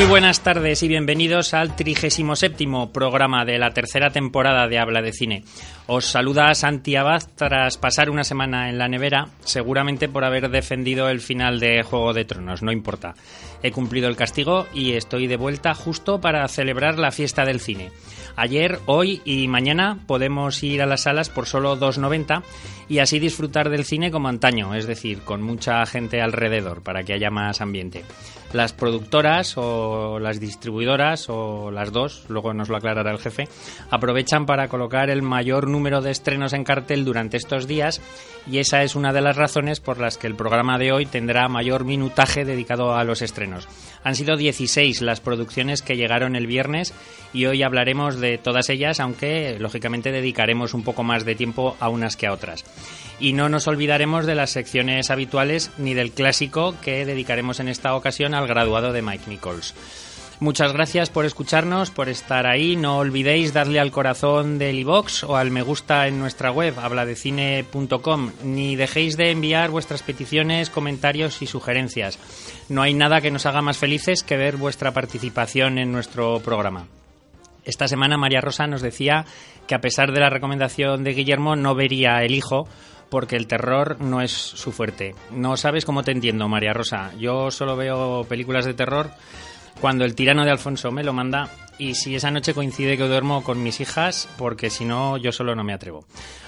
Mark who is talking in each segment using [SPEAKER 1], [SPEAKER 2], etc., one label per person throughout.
[SPEAKER 1] Muy buenas tardes y bienvenidos al 37 programa de la tercera temporada de Habla de Cine. Os saluda Santi Abad tras pasar una semana en la nevera, seguramente por haber defendido el final de Juego de Tronos, no importa. He cumplido el castigo y estoy de vuelta justo para celebrar la fiesta del cine. Ayer, hoy y mañana podemos ir a las salas por solo 2,90 y así disfrutar del cine como antaño, es decir, con mucha gente alrededor para que haya más ambiente. Las productoras o las distribuidoras o las dos, luego nos lo aclarará el jefe, aprovechan para colocar el mayor número de estrenos en cartel durante estos días y esa es una de las razones por las que el programa de hoy tendrá mayor minutaje dedicado a los estrenos. Han sido 16 las producciones que llegaron el viernes y hoy hablaremos de todas ellas, aunque lógicamente dedicaremos un poco más de tiempo a unas que a otras. Y no nos olvidaremos de las secciones habituales ni del clásico que dedicaremos en esta ocasión al graduado de Mike Nichols. Muchas gracias por escucharnos, por estar ahí. No olvidéis darle al corazón del iBox o al me gusta en nuestra web, habladecine.com, ni dejéis de enviar vuestras peticiones, comentarios y sugerencias. No hay nada que nos haga más felices que ver vuestra participación en nuestro programa. Esta semana María Rosa nos decía que a pesar de la recomendación de Guillermo no vería El Hijo porque el terror no es su fuerte. No sabes cómo te entiendo, María Rosa. Yo solo veo películas de terror cuando el tirano de Alfonso me lo manda y si esa noche coincide que duermo con mis hijas, porque si no, yo solo no me atrevo.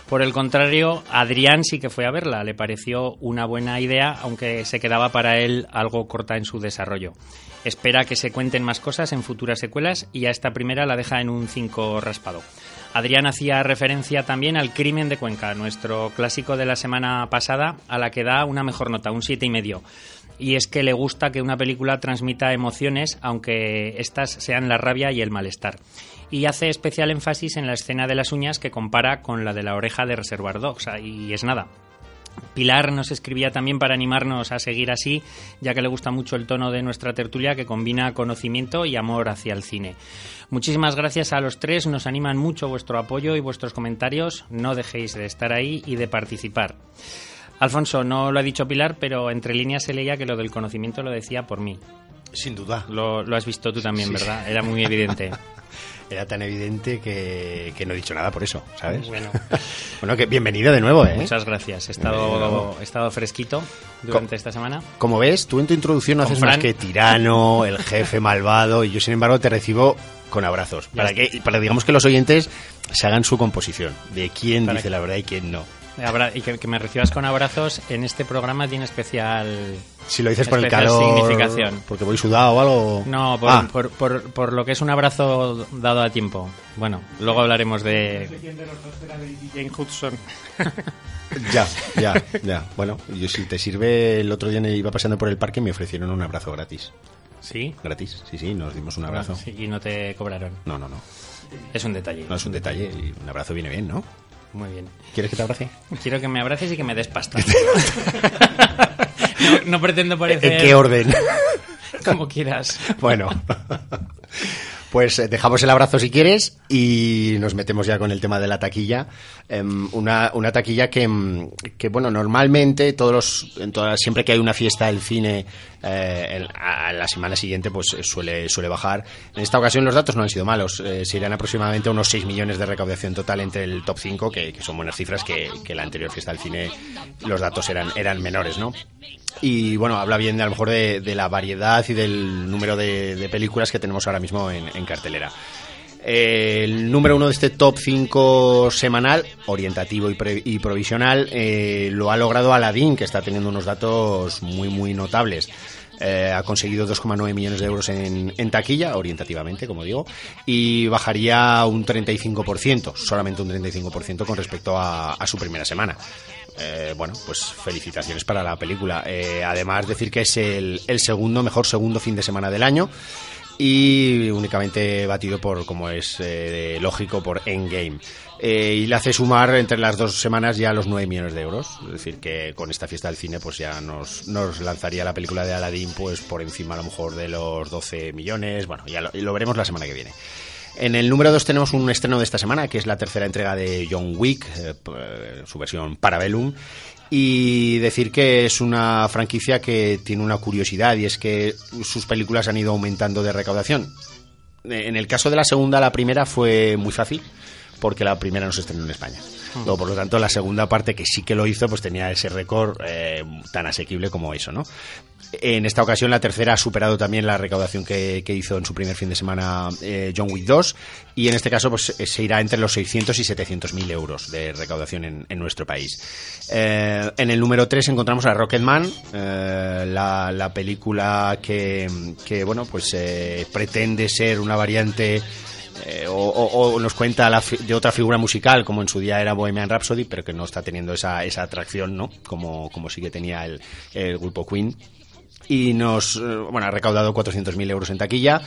[SPEAKER 1] Por el contrario, Adrián sí que fue a verla, le pareció una buena idea, aunque se quedaba para él algo corta en su desarrollo. Espera que se cuenten más cosas en futuras secuelas y a esta primera la deja en un 5 raspado. Adrián hacía referencia también al Crimen de Cuenca, nuestro clásico de la semana pasada, a la que da una mejor nota, un siete y medio. Y es que le gusta que una película transmita emociones, aunque estas sean la rabia y el malestar. Y hace especial énfasis en la escena de las uñas que compara con la de la oreja de Reservoir Dogs, y es nada. Pilar nos escribía también para animarnos a seguir así, ya que le gusta mucho el tono de nuestra tertulia que combina conocimiento y amor hacia el cine. Muchísimas gracias a los tres, nos animan mucho vuestro apoyo y vuestros comentarios, no dejéis de estar ahí y de participar. Alfonso, no lo ha dicho Pilar, pero entre líneas se leía que lo del conocimiento lo decía por mí.
[SPEAKER 2] Sin duda.
[SPEAKER 1] Lo, has visto tú también, ¿verdad? Era muy evidente.
[SPEAKER 2] Era tan evidente que, no he dicho nada por eso, ¿sabes? Bueno, bueno que bienvenido de nuevo, ¿eh?
[SPEAKER 1] Muchas gracias. He estado, he estado fresquito durante esta semana.
[SPEAKER 2] Como ves, tú en tu introducción no haces más que tirano, el jefe malvado, y yo, sin embargo, te recibo con abrazos. Para que, para digamos que los oyentes se hagan su composición de quién dice la verdad y quién no.
[SPEAKER 1] Y que, me recibas con abrazos en este programa tiene especial.
[SPEAKER 2] Si lo dices por el calor.
[SPEAKER 1] Significación.
[SPEAKER 2] Porque voy sudado o algo.
[SPEAKER 1] No, ah. por, por, por, lo que es un abrazo dado a tiempo. Bueno, luego hablaremos de. Jane Hudson.
[SPEAKER 2] ya, ya, ya. Bueno, yo si te sirve, el otro día iba pasando por el parque y me ofrecieron un abrazo gratis.
[SPEAKER 1] ¿Sí?
[SPEAKER 2] Gratis, sí, sí, nos dimos un abrazo.
[SPEAKER 1] y no te cobraron.
[SPEAKER 2] No, no, no.
[SPEAKER 1] Es un detalle.
[SPEAKER 2] No es un detalle y un abrazo viene bien, ¿no?
[SPEAKER 1] Muy bien.
[SPEAKER 2] ¿Quieres que te abrace?
[SPEAKER 1] Quiero que me abraces y que me des pasta. no, pretendo parecer...
[SPEAKER 2] ¿En qué orden?
[SPEAKER 1] Como quieras.
[SPEAKER 2] Bueno. Pues eh, dejamos el abrazo si quieres y nos metemos ya con el tema de la taquilla. Em, una, una, taquilla que, em, que, bueno, normalmente, todos los, en todas, siempre que hay una fiesta del cine eh, a la semana siguiente, pues eh, suele, suele bajar. En esta ocasión los datos no han sido malos. irán aproximadamente unos 6 millones de recaudación total entre el top 5, que, son buenas cifras, que, que, la anterior fiesta del cine los datos eran, eran menores, ¿no? Y bueno, habla bien de, a lo mejor de, la variedad y del número de, películas que tenemos ahora mismo en, cartelera. El número uno de este top 5 semanal, orientativo y, provisional, eh, lo ha logrado Aladdin, que está teniendo unos datos muy, muy notables. Eh, ha conseguido 2,9 millones de euros en, en, taquilla, orientativamente, como digo, y bajaría un 35%, solamente un 35% con respecto a, a su primera semana. Eh, bueno, pues felicitaciones para la película. Eh, además, decir que es el, el, segundo, mejor segundo fin de semana del año y únicamente batido por, como es eh, lógico, por Endgame. Eh, y le hace sumar entre las dos semanas ya los 9 millones de euros. Es decir, que con esta fiesta del cine pues ya nos, nos lanzaría la película de Aladdin pues por encima a lo mejor de los 12 millones. Bueno, ya lo, veremos la semana que viene. En el número 2 tenemos un estreno de esta semana, que es la tercera entrega de John Wick, eh, su versión Parabellum. Y decir que es una franquicia que tiene una curiosidad y es que sus películas han ido aumentando de recaudación. En el caso de la segunda, la primera fue muy fácil, porque la primera no se estrenó en España. Luego, por lo tanto, la segunda parte que sí que lo hizo, pues tenía ese récord eh, tan asequible como eso, ¿no? En esta ocasión, la tercera ha superado también la recaudación que, hizo en su primer fin de semana eh, John Wick 2 y en este caso pues se irá entre los 600 y 700 mil euros de recaudación en, nuestro país. Eh, en el número 3 encontramos a Rocketman, eh, la, la, película que, bueno, pues pretende ser una variante eh, o, nos cuenta de otra figura musical, como en su día era Bohemian Rhapsody, pero que no está teniendo esa, esa atracción, ¿no? Como, como sí que tenía el grupo Queen. Y nos, bueno, ha recaudado 400.000 euros en taquilla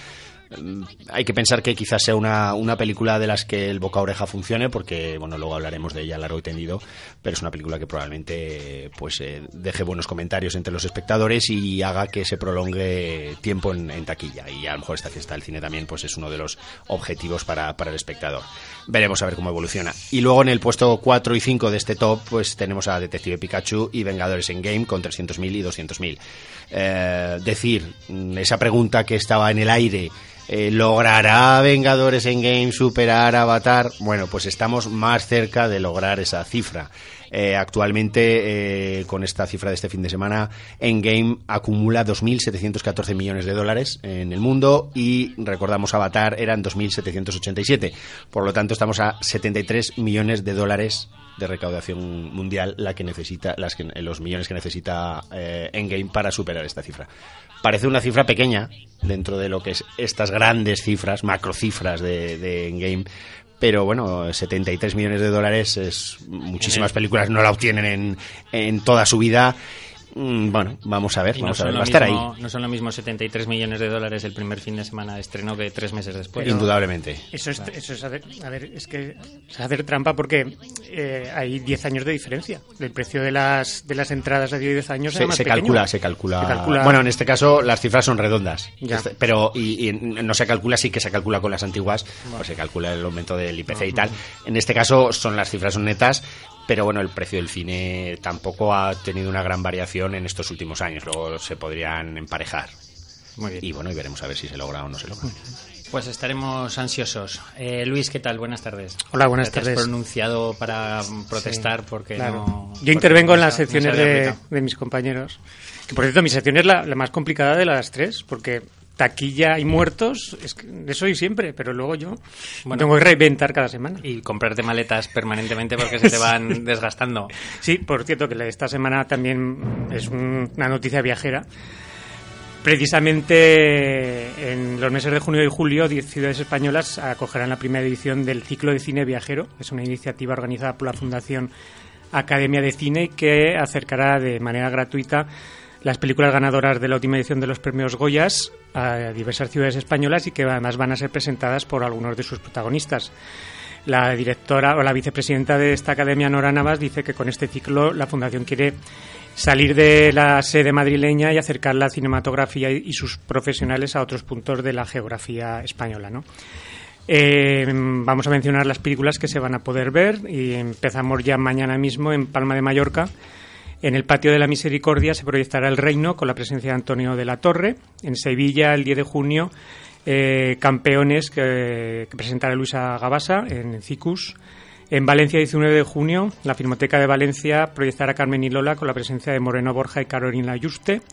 [SPEAKER 2] hay que pensar que quizás sea una, una, película de las que el boca oreja funcione, porque bueno, luego hablaremos de ella largo y tendido, pero es una película que probablemente pues eh, deje buenos comentarios entre los espectadores y haga que se prolongue tiempo en, en, taquilla. Y a lo mejor esta fiesta del cine también pues es uno de los objetivos para, para el espectador. Veremos a ver cómo evoluciona. Y luego en el puesto 4 y 5 de este top, pues tenemos a Detective Pikachu y Vengadores en Game con 300.000 y 200.000. Eh, decir, esa pregunta que estaba en el aire eh, ¿Logrará Vengadores en Game superar Avatar? Bueno, pues estamos más cerca de lograr esa cifra. Eh, actualmente, eh, con esta cifra de este fin de semana, Endgame acumula 2.714 millones de dólares en el mundo y, recordamos, Avatar eran 2.787. Por lo tanto, estamos a 73 millones de dólares de recaudación mundial la que necesita las que, los millones que necesita eh, Endgame para superar esta cifra. Parece una cifra pequeña dentro de lo que es estas grandes cifras, macro cifras de, de Endgame, pero bueno, 73 millones de dólares es muchísimas películas no la obtienen en, en toda su vida bueno, vamos a ver, vamos
[SPEAKER 1] no
[SPEAKER 2] a ver, va
[SPEAKER 1] a
[SPEAKER 2] estar ahí.
[SPEAKER 1] No son lo mismo 73 millones de dólares el primer fin de semana de estreno que tres meses después.
[SPEAKER 2] Pero Indudablemente.
[SPEAKER 3] Eso es, eso es hacer, a ver, es que es hacer trampa porque eh, hay 10 años de diferencia. El precio de las, de las entradas de 10 años
[SPEAKER 2] se, se calcula, se calcula, se calcula. Bueno, en este caso las cifras son redondas.
[SPEAKER 3] Ya.
[SPEAKER 2] Pero y, y, no se calcula, sí que se calcula con las antiguas, bueno. pues se calcula el aumento del IPC y tal. En este caso son las cifras son netas, pero bueno, el precio del cine tampoco ha tenido una gran variación en estos últimos años. Luego se podrían emparejar.
[SPEAKER 1] Muy bien.
[SPEAKER 2] Y bueno, y veremos a ver si se logra o no se logra.
[SPEAKER 1] Pues estaremos ansiosos. Eh, Luis, ¿qué tal? Buenas tardes.
[SPEAKER 3] Hola, buenas
[SPEAKER 1] ¿Te
[SPEAKER 3] tardes.
[SPEAKER 1] has pronunciado para protestar sí, porque
[SPEAKER 3] claro.
[SPEAKER 1] no.
[SPEAKER 3] Yo intervengo en las secciones no de, de, mis compañeros. Que por cierto, mi sección es la, la más complicada de las tres, porque taquilla y muertos, es que eso y siempre, pero luego yo bueno, tengo que reinventar cada semana.
[SPEAKER 1] Y comprarte maletas permanentemente porque se te van desgastando.
[SPEAKER 3] Sí, por cierto, que esta semana también es un, una noticia viajera. Precisamente en los meses de junio y julio, 10 ciudades españolas acogerán la primera edición del ciclo de cine viajero. Es una iniciativa organizada por la Fundación Academia de Cine que acercará de manera gratuita las películas ganadoras de la última edición de los premios Goyas a diversas ciudades españolas y que además van a ser presentadas por algunos de sus protagonistas. La directora o la vicepresidenta de esta academia, Nora Navas, dice que con este ciclo la Fundación quiere salir de la sede madrileña y acercar la cinematografía y sus profesionales a otros puntos de la geografía española. ¿no? Eh, vamos a mencionar las películas que se van a poder ver y empezamos ya mañana mismo en Palma de Mallorca. En el Patio de la Misericordia se proyectará El Reino con la presencia de Antonio de la Torre. En Sevilla, el 10 de junio, eh, Campeones que, presentará Luisa Gabasa en Cicus. En Valencia, 19 de junio, la Filmoteca de Valencia proyectará Carmen y Lola con la presencia de Moreno Borja y Carolina Yuste.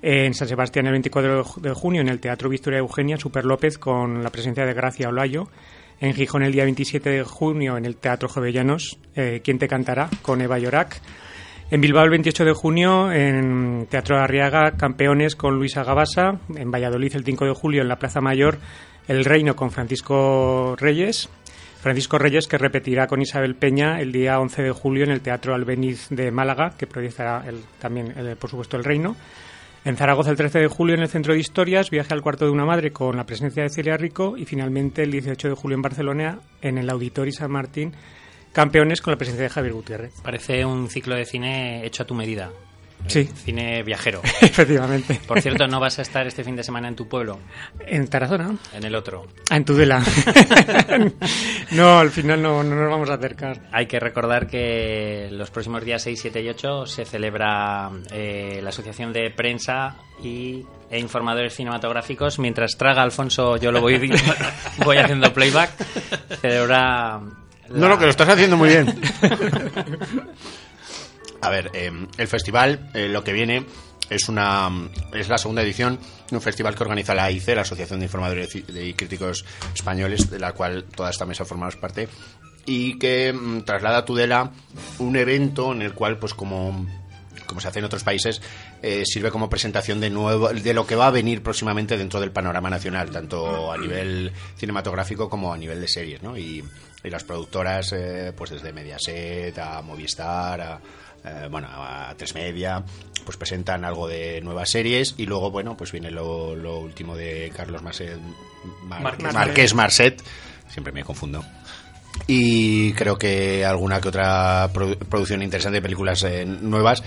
[SPEAKER 3] En San Sebastián, el 24 de junio, en el Teatro Victoria Eugenia, Super López con la presencia de Gracia Olayo. En Gijón, el día 27 de junio, en el Teatro Jovellanos, eh, ¿Quién te cantará? con Eva Llorac. En Bilbao el 28 de junio, en Teatro Arriaga, Campeones con Luisa Gabasa. En Valladolid el 5 de julio, en la Plaza Mayor, El Reino con Francisco Reyes. Francisco Reyes que repetirá con Isabel Peña el día 11 de julio en el Teatro Albeniz de Málaga, que proyectará el, también, por supuesto, El Reino. En Zaragoza el 13 de julio en el Centro de Historias, Viaje al cuarto de una madre con la presencia de Celia Rico y finalmente el 18 de julio en Barcelona en el Auditorio San Martín Campeones con la presencia de Javier Gutiérrez.
[SPEAKER 1] Parece un ciclo de cine hecho a tu medida.
[SPEAKER 3] Sí.
[SPEAKER 1] Cine viajero.
[SPEAKER 3] Efectivamente.
[SPEAKER 1] Por cierto, ¿no vas a estar este fin de semana en tu pueblo?
[SPEAKER 3] En Tarazona.
[SPEAKER 1] En el otro.
[SPEAKER 3] Ah, en Tudela. no, al final no, no, nos vamos a acercar.
[SPEAKER 1] Hay que recordar que los próximos días 6, 7 y 8 se celebra eh, la Asociación de Prensa y, e Informadores Cinematográficos. Mientras traga Alfonso, yo lo voy, voy haciendo playback. Celebra
[SPEAKER 2] no, no, que lo estás haciendo muy bien. A ver, eh, el festival, eh, lo que viene es una es la segunda edición de un festival que organiza la AICE, la Asociación de Informadores y Críticos Españoles, de la cual toda esta mesa formamos parte, y que mm, traslada a Tudela un evento en el cual, pues como como se hace en otros países, eh, sirve como presentación de nuevo de lo que va a venir próximamente dentro del panorama nacional, tanto a nivel cinematográfico como a nivel de series, ¿no? Y, las productoras, eh, pues desde Mediaset a Movistar, a, eh, bueno, a Tres Media, pues presentan algo de nuevas series y luego, bueno, pues viene lo, último de Carlos Marcet, Marqués Marcet, siempre me confundo y creo que alguna que otra producción interesante de películas nuevas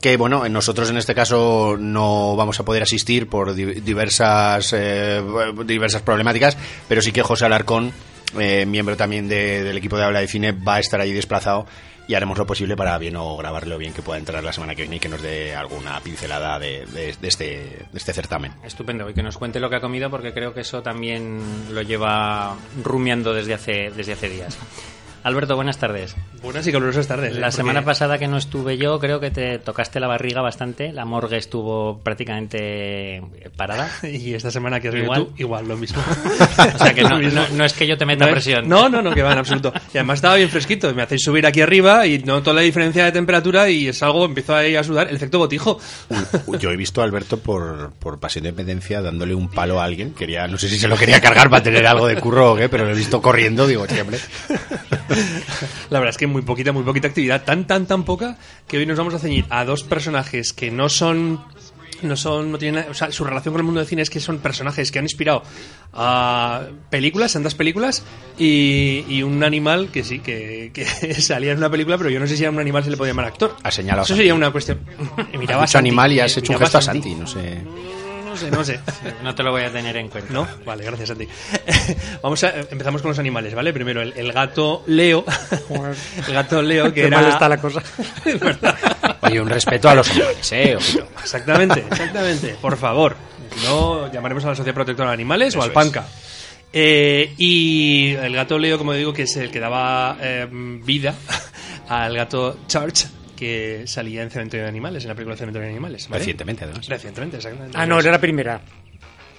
[SPEAKER 2] que bueno, nosotros en este caso no vamos a poder asistir por diversas eh, diversas problemáticas, pero sí que José Alarcón, eh, miembro también del equipo de habla de cine, va a estar ahí desplazado y haremos lo posible para bien o grabarlo bien que pueda entrar la semana que viene y que nos dé alguna pincelada de, este, de este certamen.
[SPEAKER 1] Estupendo, y que nos cuente lo que ha comido porque creo que eso también lo lleva rumiando desde hace, desde hace días. Alberto, buenas tardes.
[SPEAKER 4] Buenas y calurosas tardes.
[SPEAKER 1] La ¿eh? semana pasada que no estuve yo, creo que te tocaste la barriga bastante. La morgue estuvo prácticamente parada.
[SPEAKER 4] y esta semana que has igual. tú, igual, lo mismo.
[SPEAKER 1] o sea que no, es que yo te meta presión.
[SPEAKER 4] No, no, no, que va en absoluto. Y además estaba bien fresquito. Me hacéis subir aquí arriba y noto la diferencia de temperatura y es algo, empiezo ahí a sudar. El efecto botijo.
[SPEAKER 2] yo he visto a Alberto por, por pasión de dependencia dándole un palo a alguien. Quería, no sé si se lo quería cargar para tener algo de curro o qué, pero lo he visto corriendo. Digo, siempre.
[SPEAKER 4] La verdad es que muy poquita, muy poquita actividad, tan, tan, tan poca, que hoy nos vamos a ceñir a dos personajes que no son no son no tienen o sea, su relación con el mundo del cine es que son personajes que han inspirado a películas, santas películas y, un animal que sí, que, salía en una película, pero yo no sé si a un animal se le podía llamar actor.
[SPEAKER 2] Ha señalado.
[SPEAKER 4] Eso sería una cuestión.
[SPEAKER 2] Miraba animal y has hecho un gesto a Santi, no sé
[SPEAKER 4] no sé, no sé.
[SPEAKER 1] No te lo voy a tener en cuenta.
[SPEAKER 4] ¿No? Vale, gracias a ti. Vamos a, empezamos con los animales, ¿vale? Primero, el, gato Leo. el gato Leo, que era...
[SPEAKER 3] mal está la cosa.
[SPEAKER 2] Oye, un respeto a los animales, ¿eh?
[SPEAKER 4] Exactamente, exactamente. Por favor. No llamaremos a la Sociedad Protectora de Animales o al PANCA. Eh, y el gato Leo, como digo, que es el que daba eh, vida al gato Church, que salía en Cementerio de Animales, en la película Cementerio de Animales.
[SPEAKER 2] Recientemente, además.
[SPEAKER 4] Recientemente, exactamente.
[SPEAKER 3] Ah, no, era la primera.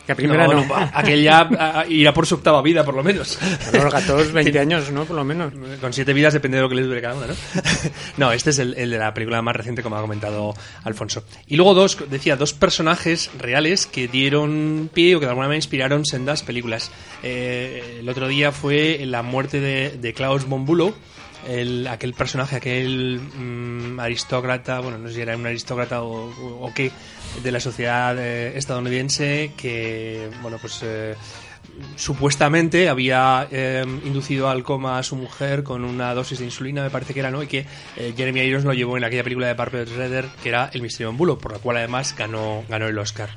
[SPEAKER 3] La primera no.
[SPEAKER 4] aquel ya irá por su octava vida, por lo menos.
[SPEAKER 3] Los gatos, 20 años, ¿no? Por lo menos.
[SPEAKER 4] Con siete vidas depende de lo que les dure cada una, ¿no? no, este es el, de la película más reciente, como ha comentado Alfonso. Y luego dos, decía, dos personajes reales que dieron pie o que de alguna manera inspiraron sendas películas. Eh, el otro día fue la muerte de, de Klaus von el, aquel personaje, aquel mm, aristócrata, bueno, no sé si era un aristócrata o, qué, de la sociedad eh, estadounidense que, bueno, pues eh, supuestamente había eh, inducido al coma a su mujer con una dosis de insulina, me parece que era, ¿no? Y que Jeremy Irons lo llevó en aquella película de Parker Redder que era El misterio en bulo, por la cual además ganó, ganó el Oscar.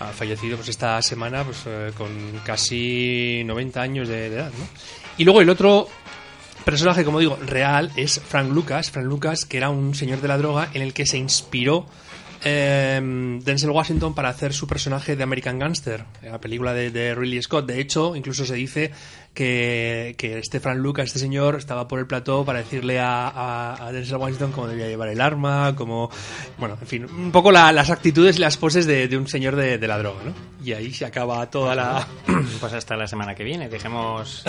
[SPEAKER 4] Ha fallecido pues esta semana pues con casi 90 años de edad, ¿no? Y luego el otro personaje, como digo, real es Frank Lucas. Frank Lucas, que era un señor de la droga en el que se inspiró em, Denzel Washington para hacer su personaje de American Gangster, la película de, de Ridley Scott. De hecho, incluso se dice que, que, este Frank Lucas, este señor, estaba por el plató para decirle a, a, Denzel Washington cómo debía llevar el arma, como, bueno, en fin, un poco las actitudes y las poses de, de un señor de, de la droga, ¿no? y ahí se acaba toda la...
[SPEAKER 1] Pues hasta la semana que viene, dejemos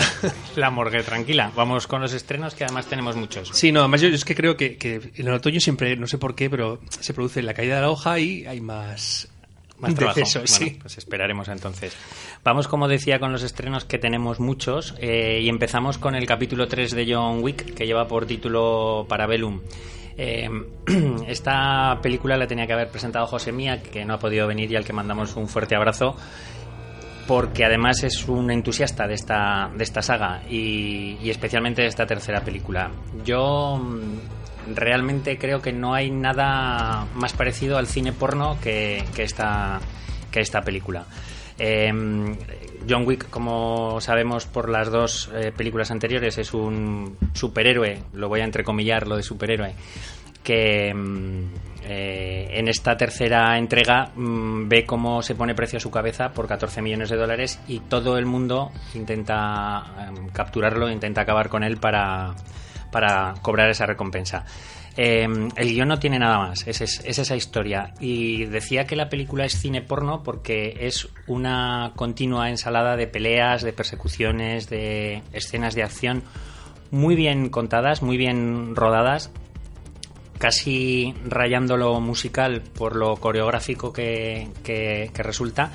[SPEAKER 1] la morgue tranquila. Vamos con los estrenos que además tenemos muchos.
[SPEAKER 4] Sí, no, además yo es que creo que, que en el otoño siempre, no sé por qué, pero se produce la caída de la hoja y hay más...
[SPEAKER 1] Más trabajo. Bueno,
[SPEAKER 4] sí.
[SPEAKER 1] pues esperaremos entonces. Vamos, como decía, con los estrenos que tenemos muchos eh, y empezamos con el capítulo 3 de John Wick que lleva por título Parabellum. Eh, esta película la tenía que haber presentado José Mía, que no ha podido venir y al que mandamos un fuerte abrazo porque además es un entusiasta de esta, de esta saga y, y especialmente de esta tercera película. Yo mm, realmente creo que no hay nada más parecido al cine porno que, esta, película. Eh, John Wick, como sabemos por las dos eh, películas anteriores, es un superhéroe, lo voy a entrecomillar lo de superhéroe, que mm, eh, en esta tercera entrega mm, ve cómo se pone precio a su cabeza por 14 millones de dólares y todo el mundo intenta em, capturarlo, intenta acabar con él para, para cobrar esa recompensa. Eh, el guion no tiene nada más, es esa historia. Y decía que la película es cine porno porque es una continua ensalada de peleas, de persecuciones, de escenas de acción muy bien contadas, muy bien rodadas, casi rayando lo musical por lo coreográfico que, que- que resulta,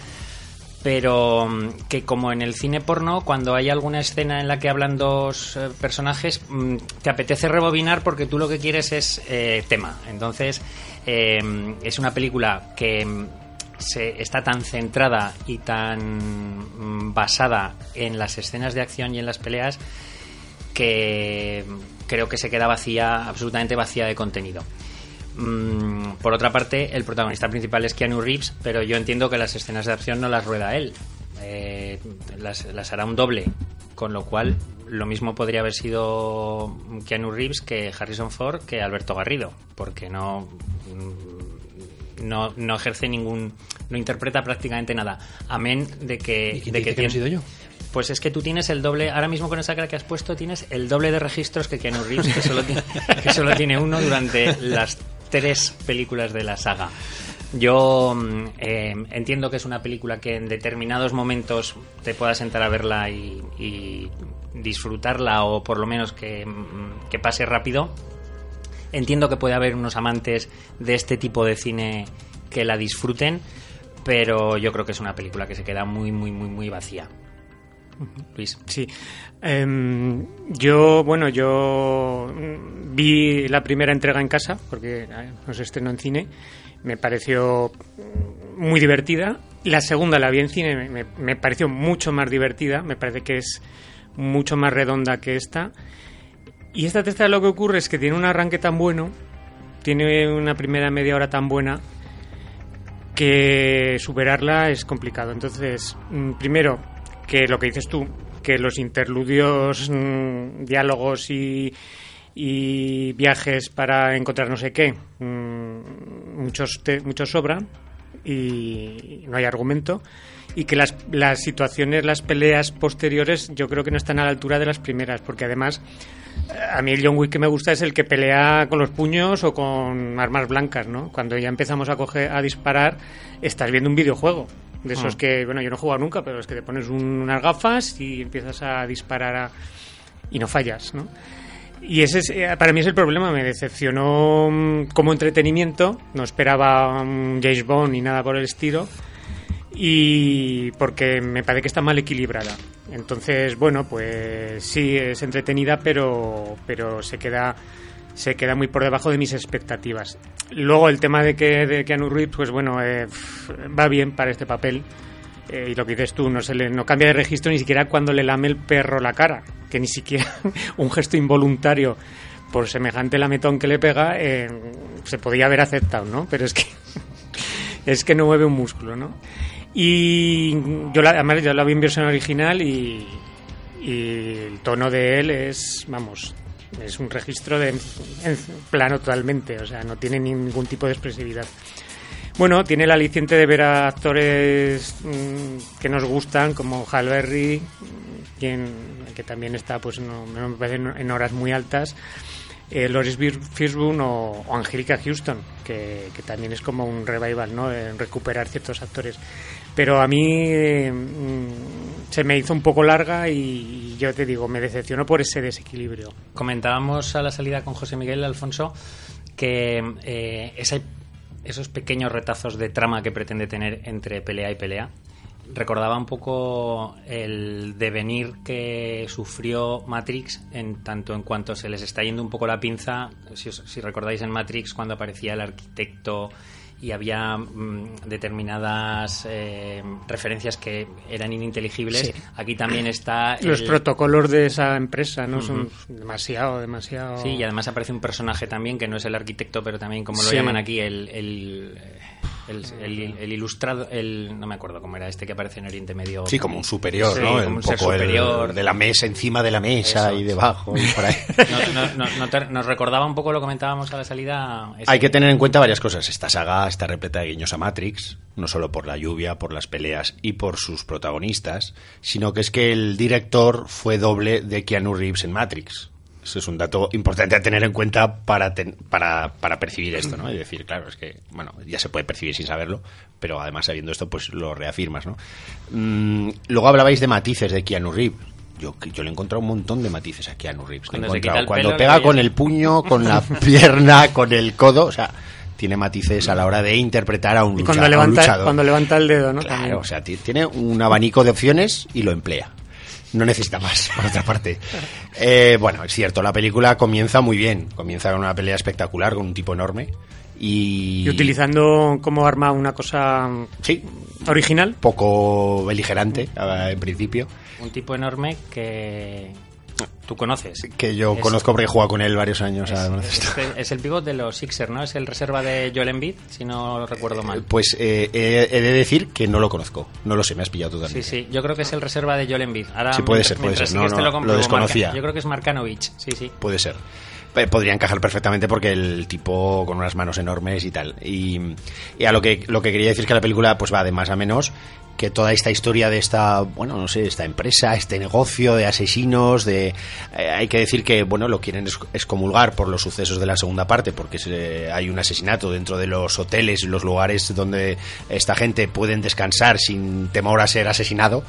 [SPEAKER 1] pero mm, que como en el cine porno, cuando hay alguna escena en la que hablan dos eh, personajes, mm, te apetece rebobinar porque tú lo que quieres es eh, tema. Entonces, eh, es una película que mm, se, está tan centrada y tan basada en las escenas de acción y en las peleas que creo que se queda vacía, absolutamente vacía de contenido. Mm, por otra parte, el protagonista principal es Keanu Reeves, pero yo entiendo que las escenas de acción no las rueda él. Eh, las, las hará un doble, con lo cual lo mismo podría haber sido Keanu Reeves que Harrison Ford que Alberto Garrido, porque no, no, no ejerce ningún, no interpreta prácticamente nada, amén de que,
[SPEAKER 4] ¿Y quién
[SPEAKER 1] de
[SPEAKER 4] que no he sido yo?
[SPEAKER 1] pues es que tú tienes el doble, ahora mismo con esa cara que has puesto, tienes el doble de registros que Keanu Reeves, que solo tiene, que solo tiene uno durante las tres películas de la saga. Yo mm, eh, entiendo que es una película que en determinados momentos te puedas sentar a verla y, disfrutarla o por lo menos que, mm, que pase rápido. Entiendo que puede haber unos amantes de este tipo de cine que la disfruten, pero yo creo que es una película que se queda muy, muy, muy, muy vacía. Luis.
[SPEAKER 3] Sí. Em, yo, bueno, yo vi la primera entrega en casa, porque nos estrenó en cine. Me pareció muy divertida. La segunda la vi en cine, me, me- me pareció mucho más divertida. Me parece que es mucho más redonda que esta. Y esta tercera lo que ocurre es que tiene un arranque tan bueno, tiene una primera media hora tan buena, que superarla es complicado. Entonces, mm, primero, que lo que dices tú, que los interludios, mm, diálogos y, viajes para encontrar no sé qué, mm, muchos, te- muchos sobran y no hay argumento. Y que las, las situaciones, las peleas posteriores, yo creo que no están a la altura de las primeras, porque además a mí el John Wick que me gusta es el que pelea con los puños o con armas blancas, ¿no? Cuando ya empezamos a coger, a disparar, estás viendo un videojuego. De esos
[SPEAKER 1] Mm.
[SPEAKER 3] que, bueno, yo no he jugado nunca, pero es que te pones un- unas gafas y empiezas a disparar a- y no fallas, ¿no? Y ese es, eh, para mí es el problema, me decepcionó mm, como entretenimiento, no esperaba un James Bond ni nada por el estilo, y porque me parece que está mal equilibrada. Entonces, bueno, pues sí, es entretenida, pero, pero se queda se queda muy por debajo de mis expectativas. Luego el tema de que de Keanu Reeves, pues bueno, eh, va bien para este papel. Eh, y lo que dices tú, no, se le, no cambia de registro ni siquiera cuando le lame el perro la cara, que ni siquiera un gesto involuntario por semejante lametón que le pega eh, se podía haber aceptado, ¿no? Pero es que es que no mueve un músculo, ¿no? Y yo la, además yo la vi en versión original y, y el tono de él es, vamos, es un registro de en plano totalmente, o sea, no tiene ningún tipo de expresividad. Bueno, tiene el aliciente de ver a actores mm, que nos gustan, como Hal Berry, quien, que también está, pues, no, no me en horas muy altas, eh, Loris Fishburne o, o Angelica Houston, que, que también es como un revival, ¿no? En recuperar ciertos actores. Pero a mí mm, se me hizo un poco larga y yo te digo, me decepcionó por ese desequilibrio.
[SPEAKER 1] Comentábamos a la salida con José Miguel Alfonso que eh, esos pequeños retazos de trama que pretende tener entre pelea y pelea recordaba un poco el devenir que sufrió Matrix en tanto en cuanto se les está yendo un poco la pinza si, os- si recordáis en Matrix cuando aparecía el arquitecto y había mm, determinadas eh, referencias que eran ininteligibles
[SPEAKER 2] Sí.
[SPEAKER 1] aquí también está
[SPEAKER 3] Los
[SPEAKER 1] el-
[SPEAKER 3] protocolos de esa empresa no son demasiado, demasiado.
[SPEAKER 1] Sí, y además aparece un personaje también que no es el arquitecto, pero también, como lo
[SPEAKER 3] Sí.
[SPEAKER 1] llaman aquí, el, el, el, el- el ilustrado, el, no me acuerdo cómo era este que aparece en Oriente Medio.
[SPEAKER 2] Sí, como un superior,
[SPEAKER 1] Sí,
[SPEAKER 2] ¿no?
[SPEAKER 1] como
[SPEAKER 2] un
[SPEAKER 1] un ser
[SPEAKER 2] poco el-
[SPEAKER 1] superior.
[SPEAKER 2] de la mesa, encima de la mesa
[SPEAKER 1] Eso.
[SPEAKER 2] y debajo y por ahí.
[SPEAKER 1] No- no- no- no te- nos recordaba un poco lo comentábamos a la salida. ese-
[SPEAKER 2] Hay que tener en cuenta varias cosas. Esta saga está repleta de guiños a Matrix, no solo por la lluvia, por las peleas y por sus protagonistas, sino que es que el director fue doble de Keanu Reeves en Matrix. Eso es un dato importante a tener en cuenta para, ten- para, para percibir esto, ¿no? Es decir, claro, es que, bueno, ya se puede percibir sin saberlo, pero además sabiendo esto, pues lo reafirmas, ¿no? Mm, luego hablabais de matices de Keanu Reeves. Yo, yo le he encontrado un montón de matices a Keanu Reeves.
[SPEAKER 1] Cuando
[SPEAKER 2] cuando pega con el puño, con la pierna, con el codo, o sea, tiene matices a la hora de interpretar a un,
[SPEAKER 3] Y
[SPEAKER 2] lucha-
[SPEAKER 3] cuando
[SPEAKER 2] a un
[SPEAKER 3] levanta,
[SPEAKER 2] luchador.
[SPEAKER 3] cuando levanta el dedo, ¿no?
[SPEAKER 2] Claro, o sea, ti- tiene un abanico de opciones y lo emplea. No necesita más, por otra parte. Eh, bueno, es cierto, la película comienza muy bien. Comienza con una pelea espectacular, con un tipo enorme. Y,
[SPEAKER 3] Y utilizando como arma una cosa
[SPEAKER 2] Sí,
[SPEAKER 3] original.
[SPEAKER 2] poco beligerante en principio.
[SPEAKER 1] Un tipo enorme que tú conoces.
[SPEAKER 2] Que yo
[SPEAKER 1] Es-
[SPEAKER 2] conozco porque he jugado con él varios años.
[SPEAKER 1] Es, es- es el pivot de los Sixers, ¿no? Es el reserva de Joel Embiid, si no recuerdo mal.
[SPEAKER 2] Pues eh, he, he de decir que no lo conozco. No lo sé, me has pillado tú
[SPEAKER 1] Sí,
[SPEAKER 2] también.
[SPEAKER 1] sí, yo creo que es el reserva de Joel Embiid. Ahora,
[SPEAKER 2] Sí, puede ser, puede ser. No, no, lo
[SPEAKER 1] compruebo,
[SPEAKER 2] desconocía.
[SPEAKER 1] Marca- Yo creo que es Markanovich, sí, sí.
[SPEAKER 2] Puede ser. Eh, Podría encajar perfectamente porque el tipo con unas manos enormes y tal. Y, y a lo que, lo que quería decir es que la película pues va de más a menos que toda esta historia de esta, bueno, no sé, esta empresa, este negocio de asesinos, de eh, hay que decir que, bueno, lo quieren excomulgar por los sucesos de la segunda parte, porque se- hay un asesinato dentro de los hoteles, los lugares donde esta gente pueden descansar sin temor a ser asesinado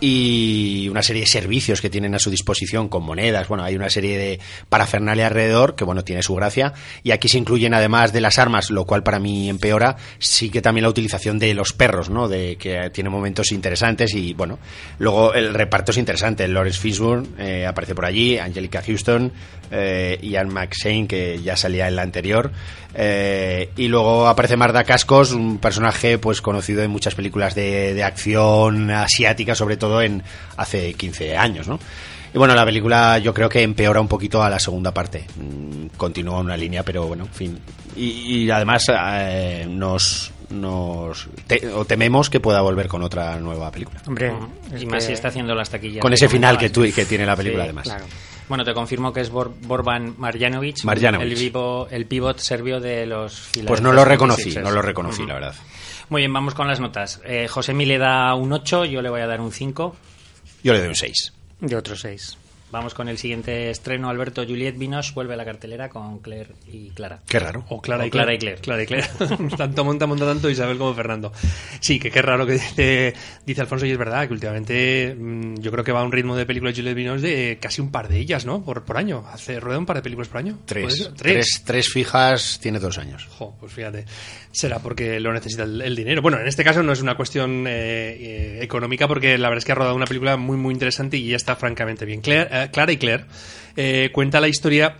[SPEAKER 2] y una serie de servicios que tienen a su disposición con monedas. Bueno, hay una serie de parafernalia alrededor que, bueno, tiene su gracia. Y aquí se incluyen, además de las armas, lo cual para mí empeora, sí que también la utilización de los perros, ¿no? De que tiene momentos interesantes y, bueno, luego el reparto es interesante. Lawrence Fishburne eh, aparece por allí, Angelica Houston, eh, Ian McShane, que ya salía en la anterior. Eh, y luego aparece Marda Cascos, un personaje pues conocido en muchas películas de, de acción asiática, sobre todo en hace 15 años, ¿no? Y bueno, la película yo creo que empeora un poquito a la segunda parte. Mm, Continúa una línea, pero bueno, en fin. Y, y además eh, nos, nos te- o tememos que pueda volver con otra nueva película.
[SPEAKER 3] Hombre, es
[SPEAKER 1] Y más si está haciendo las taquillas.
[SPEAKER 2] Con ese final que, tú, que tiene la película,
[SPEAKER 1] Sí,
[SPEAKER 2] además.
[SPEAKER 3] Claro.
[SPEAKER 1] Bueno, te confirmo que es Bor- Borban Marjanovic,
[SPEAKER 2] Marjanovic.
[SPEAKER 1] El, vivo, el pivot serbio de los
[SPEAKER 2] Pues no lo reconocí,
[SPEAKER 1] 76ers.
[SPEAKER 2] no lo reconocí, la verdad.
[SPEAKER 1] Muy bien, vamos con las notas. Eh, José Mi le da un 8, yo le voy a dar un 5.
[SPEAKER 2] Yo le doy un 6.
[SPEAKER 3] De otros seis.
[SPEAKER 1] Vamos con el siguiente estreno. Alberto Juliet Vinoche vuelve a la cartelera con Claire y Clara.
[SPEAKER 2] Qué raro.
[SPEAKER 4] O Clara,
[SPEAKER 1] O
[SPEAKER 4] y,
[SPEAKER 1] Clara
[SPEAKER 4] Claire.
[SPEAKER 1] y Claire.
[SPEAKER 4] Clara y Claire. tanto monta, monta tanto Isabel como Fernando. Sí, que qué raro que dice, dice Alfonso y es verdad que últimamente mm, yo creo que va a un ritmo de películas Juliette Binoche de casi un par de ellas, ¿no? Por, por año. Hace rueda un par de películas por año. ¿Puede
[SPEAKER 2] Tres. Tres. Tres fijas tiene dos años.
[SPEAKER 4] Jo, pues fíjate, será porque lo necesita el, el dinero. Bueno, en este caso no es una cuestión eh, eh, económica porque la verdad es que ha rodado una película muy muy interesante y ya está francamente bien. Claire- eh, Clara y Claire eh, cuenta la historia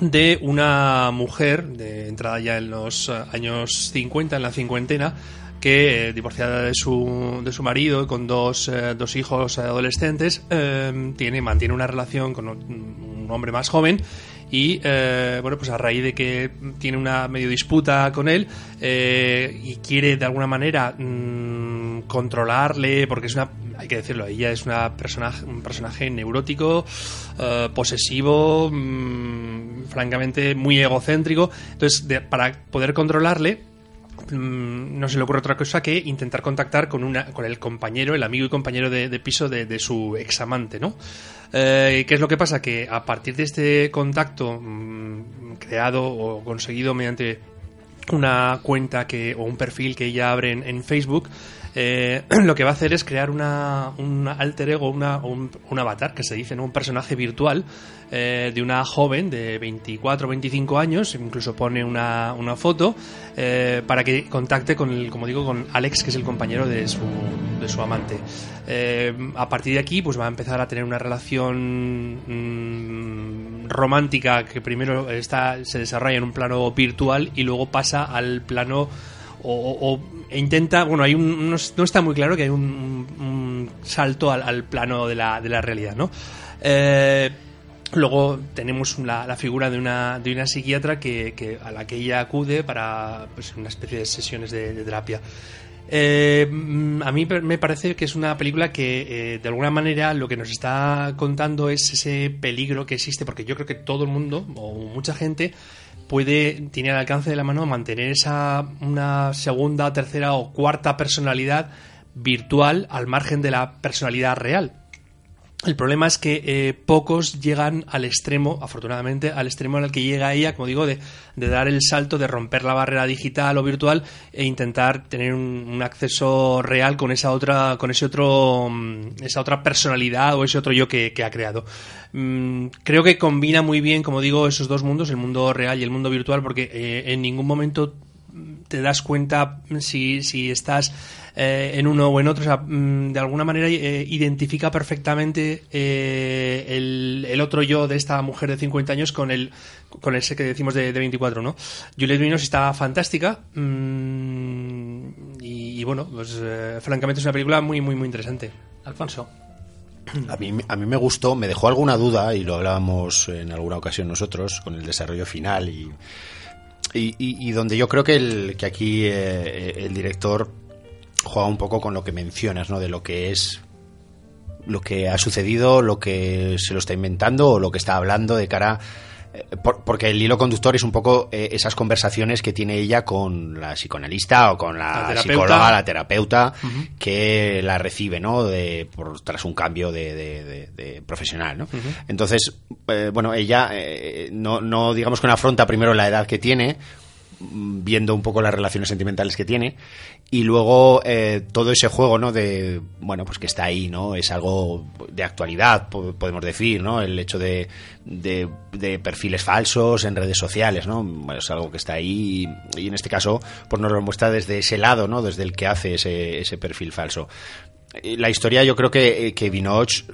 [SPEAKER 4] de una mujer de entrada ya en los eh, años 50, en la cincuentena, que eh, divorciada de su, de su marido con dos, eh, dos hijos adolescentes, eh, tiene, mantiene una relación con un, hombre más joven y eh, bueno pues a raíz de que tiene una medio disputa con él eh, y quiere de alguna manera mm, controlarle porque es una hay que decirlo ella es una personaje un personaje neurótico eh, posesivo mm, francamente muy egocéntrico entonces para poder controlarle mm, no se le ocurre otra cosa que intentar contactar con una con el compañero, el amigo y compañero de, piso de, su examante, ¿no? Eh, ¿Qué es lo que pasa? Que a partir de este contacto mm, creado o conseguido mediante una cuenta que o un perfil que ella abre en Facebook eh, lo que va a hacer es crear una, un alter ego, una, un, avatar, que se dice, ¿no? un personaje virtual eh, de una joven de 24 o 25 años, incluso pone una, una foto, eh, para que contacte con, el, como digo, con Alex, que es el compañero de su, de su amante. Eh, a partir de aquí, pues va a empezar a tener una relación mm, romántica que primero está, se desarrolla en un plano virtual y luego pasa al plano o, o- intenta, bueno, hay un, no, es- no está muy claro que hay un, salto al, plano de la, de la realidad, ¿no? Eh, luego tenemos la, la figura de una, de una psiquiatra que, que- a la que ella acude para pues, una especie de sesiones de, terapia. Eh, mm, a mí me parece que es una película que eh, de alguna manera lo que nos está contando es ese peligro que existe, porque yo creo que todo el mundo o mucha gente puede, tiene al alcance de la mano mantener esa una segunda, tercera o cuarta personalidad virtual al margen de la personalidad real. El problema es que eh, pocos llegan al extremo, afortunadamente, al extremo al que llega ella, como digo, de, de dar el salto, de romper la barrera digital o virtual e intentar tener un, acceso real con esa otra, con ese otro, mm, esa otra personalidad o ese otro yo que, que ha creado. Mm, creo que combina muy bien, como digo, esos dos mundos, el mundo real y el mundo virtual, porque eh, en ningún momento te das cuenta si, si estás eh, en uno o en otro. O sea, mm, de alguna manera eh, identifica perfectamente eh, el, el otro yo de esta mujer de 50 años con el con ese que decimos de, de 24, ¿no? Juliette Binoche está fantástica mm, y, y bueno, pues eh, francamente es una película muy, muy, muy interesante.
[SPEAKER 1] Alfonso.
[SPEAKER 2] A mí, a mí me gustó, me dejó alguna duda y lo hablábamos en alguna ocasión nosotros con el desarrollo final y, y, y- y donde yo creo que, el, que aquí eh, el director juega un poco con lo que mencionas, ¿no? De lo que es lo que ha sucedido, lo que se lo está inventando o lo que está hablando de cara eh, por- porque el hilo conductor es un poco eh, esas conversaciones que tiene ella con la psicoanalista o con la, psicóloga, la terapeuta, que la recibe, ¿no? De, por, tras un cambio de, de- de- de profesional, ¿no? Entonces, eh, bueno, ella eh, no, no digamos que no afronta primero la edad que tiene, viendo un poco las relaciones sentimentales que tiene. Y luego eh, todo ese juego no de bueno pues que está ahí no es algo de actualidad po- podemos decir no el hecho de, de, de perfiles falsos en redes sociales no Bueno, es algo que está ahí y, en este caso pues nos lo muestra desde ese lado no desde el que hace ese, ese perfil falso. Y la historia yo creo que eh, que Vinoch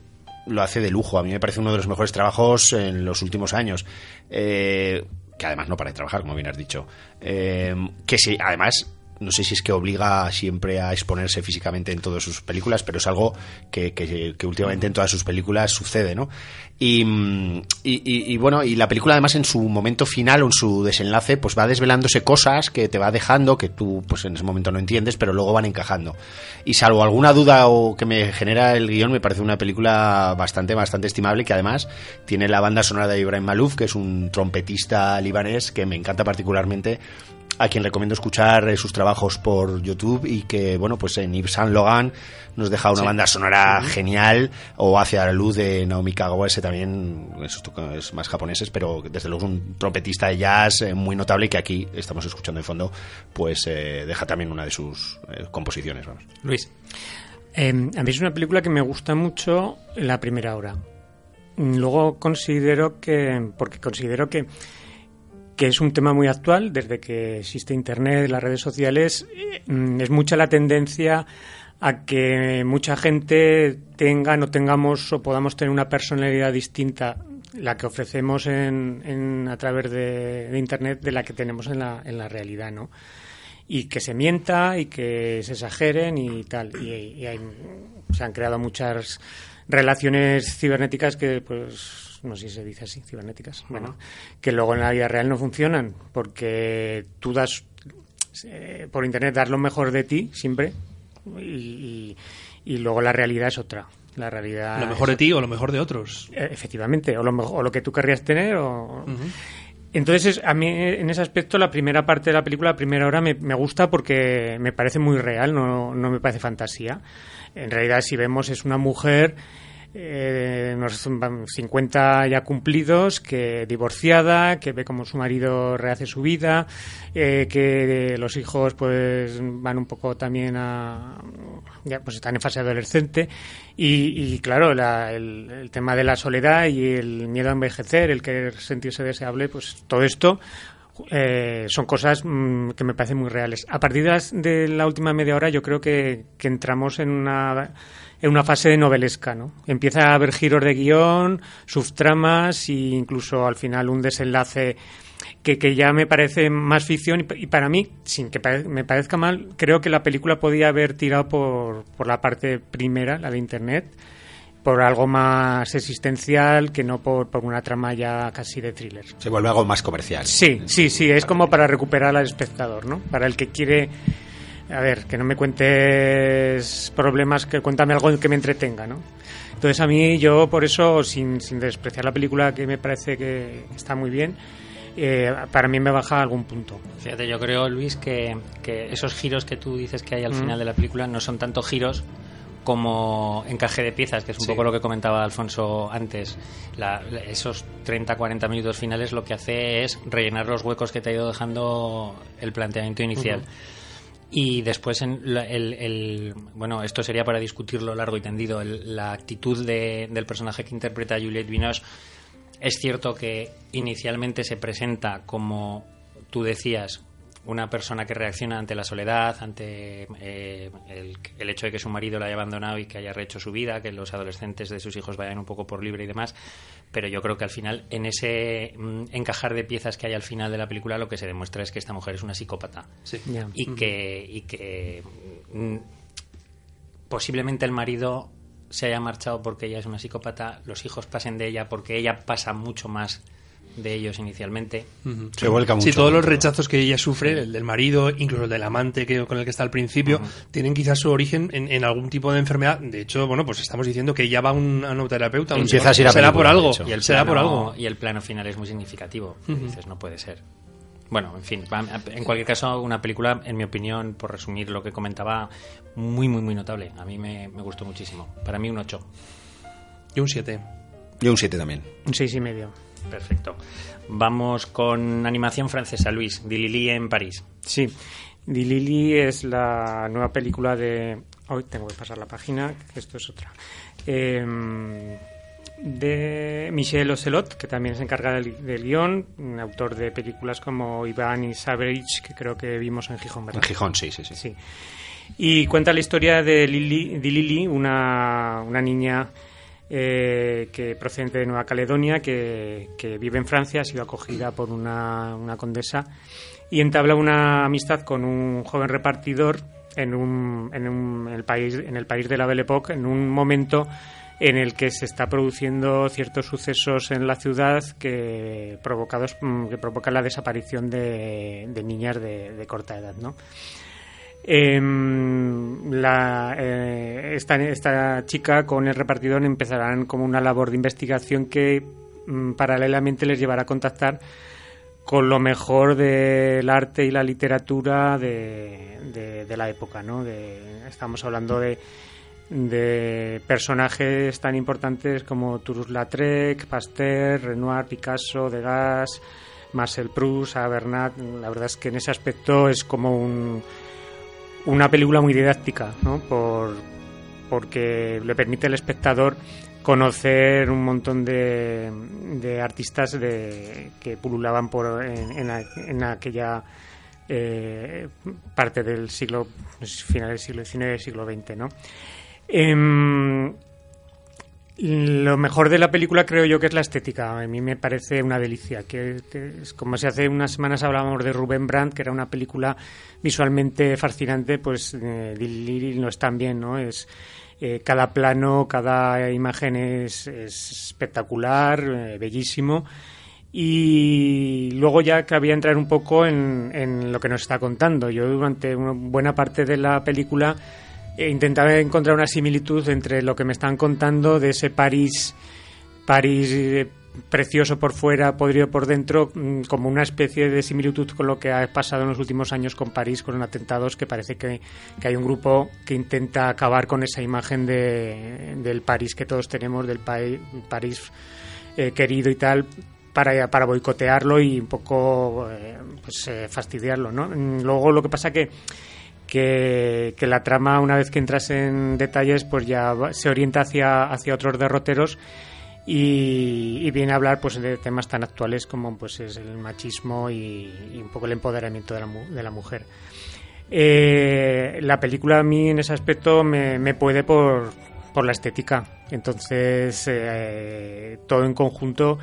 [SPEAKER 2] lo hace de lujo. A mí me parece uno de los mejores trabajos en los últimos años. Eh, que además no para de trabajar, como bien has dicho. Eh, que sí, además, no sé si es que obliga siempre a exponerse físicamente en todas sus películas, pero es algo que, últimamente en todas sus películas sucede, ¿no? Y, mm, y bueno, y la película además en su momento final o en su desenlace, pues va desvelándose cosas que te va dejando que tú pues en ese momento no entiendes, pero luego van encajando. Y salvo alguna duda o que me genera el guion, me parece una película bastante, bastante estimable que además tiene la banda sonora de Ibrahim Malouf, que es un trompetista libanés que me encanta particularmente a quien recomiendo escuchar eh, sus trabajos por YouTube y que, bueno, pues en Yves Saint Logan nos deja una banda sonora genial o Hacia la luz de Naomi Kawase también, esos es más japoneses, pero desde luego es un trompetista de jazz eh, muy notable y que aquí estamos escuchando de fondo, pues eh, deja también una de sus eh, composiciones, vamos.
[SPEAKER 1] Luis.
[SPEAKER 3] Eh, a mí es una película que me gusta mucho la primera hora. Luego considero que, porque considero que, que es un tema muy actual, desde que existe Internet, las redes sociales, mm, es mucha la tendencia a que mucha gente tenga, no tengamos o podamos tener una personalidad distinta la que ofrecemos en, en- a través de, de Internet de la que tenemos en la, en la realidad, ¿no? y que se mienta y que se exageren y tal. Y, y hay- se han creado muchas relaciones cibernéticas que, pues, no sé si se dice así, cibernéticas, bueno, que luego en la vida real no funcionan, porque tú das, eh, por internet, das lo mejor de ti siempre y, y- y luego la realidad es otra. La realidad
[SPEAKER 4] Lo mejor de ti o lo mejor de otros.
[SPEAKER 3] eh, Efectivamente, o lo, mejor- o lo que tú querrías tener. O... Entonces, es- a mí en ese aspecto, la primera parte de la película, la primera hora, me, me gusta porque me parece muy real, no, no me parece fantasía. En realidad, si vemos, es una mujer eh, unos 50 ya cumplidos, que divorciada, que ve como su marido rehace su vida, eh, que los hijos pues van un poco también a ya pues están en fase adolescente y, claro el, el, tema de la soledad y el miedo a envejecer, el querer sentirse deseable, pues todo esto eh, son cosas mm, que me parecen muy reales. A partir de, la última media hora yo creo que, entramos en una, en una fase de novelesca. ¿no? Empieza a haber giros de guion, subtramas e incluso al final un desenlace que, que ya me parece más ficción y, para mí, sin que me parezca mal, creo que la película podía haber tirado por, por la parte primera, la de Internet por algo más existencial que no por, una trama ya casi de thriller.
[SPEAKER 2] Se vuelve algo más comercial.
[SPEAKER 3] Sí, sí, sí, es como para recuperar al espectador, ¿no? Para el que quiere, a ver, que no me cuentes problemas, que cuéntame algo que me entretenga, ¿no? Entonces a mí yo por eso, sin, sin despreciar la película que me parece que está muy bien, eh, para mí me baja algún punto.
[SPEAKER 1] Fíjate, yo creo, Luis, que, que esos giros que tú dices que hay al final de la película no son tanto giros como encaje de piezas, que es un poco lo que comentaba Alfonso antes. esos 30-40 minutos finales lo que hace es rellenar los huecos que te ha ido dejando el planteamiento inicial. Y después, en el, bueno, esto sería para discutirlo largo y tendido. la actitud del personaje que interpreta Juliette Binoche es cierto que inicialmente se presenta como tú decías, una persona que reacciona ante la soledad, ante eh, el, hecho de que su marido la haya abandonado y que haya rehecho su vida, que los adolescentes de sus hijos vayan un poco por libre y demás. Pero yo creo que al final, en ese mm, encajar de piezas que hay al final de la película, lo que se demuestra es que esta mujer es una psicópata. Y, que, y que mm, posiblemente el marido se haya marchado porque ella es una psicópata, los hijos pasen de ella porque ella pasa mucho más de ellos inicialmente.
[SPEAKER 2] Se vuelca mucho.
[SPEAKER 4] Sí, todos los rechazos que ella sufre, el del marido, incluso el del amante que, con el que está al principio, tienen quizás su origen en, algún tipo de enfermedad. De hecho, bueno, pues estamos diciendo que ella va a un, terapeuta.
[SPEAKER 2] Empieza a ir a
[SPEAKER 4] será por algo.
[SPEAKER 1] Y el será por algo. Y el plano final es muy significativo. Dices, no puede ser. Bueno, en fin, en cualquier caso, una película, en mi opinión, por resumir lo que comentaba, muy, muy, muy notable. A mí me, me gustó muchísimo. Para mí un 8.
[SPEAKER 4] Y un 7.
[SPEAKER 2] Y un 7 también.
[SPEAKER 3] Un 6 y medio.
[SPEAKER 1] Perfecto. Vamos con animación francesa, Luis. Dilili en París.
[SPEAKER 3] Sí. Dilili es la nueva película de. Hoy tengo que pasar la página, que esto es otra. Em, de Michel Ocelot, que también se encarga del, guion, un autor de películas como Iván y Savage, que creo que vimos en Gijón, ¿verdad?
[SPEAKER 2] En Gijón, sí, sí, sí.
[SPEAKER 3] sí. Y cuenta la historia de Lili, de Lili una, una niña eh, que procedente de Nueva Caledonia, que, vive en Francia, ha sido acogida por una, condesa y entabla una amistad con un joven repartidor en, el, país, en el país de la Belle Époque, en un momento en el que se está produciendo ciertos sucesos en la ciudad que provocados mm, que provocan la desaparición de, niñas de, de corta edad, ¿no? Eh, la, eh, esta, esta, chica con el repartidor empezarán como una labor de investigación que mm, paralelamente les llevará a contactar con lo mejor del arte y la literatura de, la época. ¿no? De, estamos hablando de, de personajes tan importantes como Toulouse-Lautrec, Pasteur, Renoir, Picasso, Degas, Marcel Proust, Bernat. La verdad es que en ese aspecto es como un una película muy didáctica, ¿no? Por, porque le permite al espectador conocer un montón de, artistas de, que pululaban por en, aquella eh, parte del siglo final del siglo XIX siglo XX ¿no? Em, lo mejor de la película creo yo que es la estética. A mí me parece una delicia. Que, es como si hace unas semanas hablábamos de Rubén Brandt, que era una película visualmente fascinante, pues eh, no es bien, ¿no? Es eh, cada plano, cada imagen es, espectacular, eh, bellísimo. Y luego ya cabía entrar un poco en, en lo que nos está contando. Yo durante una buena parte de la película e intentaba encontrar una similitud entre lo que me están contando de ese París, París precioso por fuera, podrido por dentro, mm, como una especie de similitud con lo que ha pasado en los últimos años con París, con atentados, que parece que, que hay un grupo que intenta acabar con esa imagen de, del París que todos tenemos, del París eh, querido y tal, para, para boicotearlo y un poco eh, pues, eh, fastidiarlo. ¿no? Mm, luego lo que pasa que que, que, la trama, una vez que entras en detalles, pues ya se orienta hacia, hacia otros derroteros y, viene a hablar pues de temas tan actuales como pues es el machismo y, un poco el empoderamiento de la, de la mujer. Eh, la película a mí en ese aspecto me, me puede por, por la estética. Entonces, eh, todo en conjunto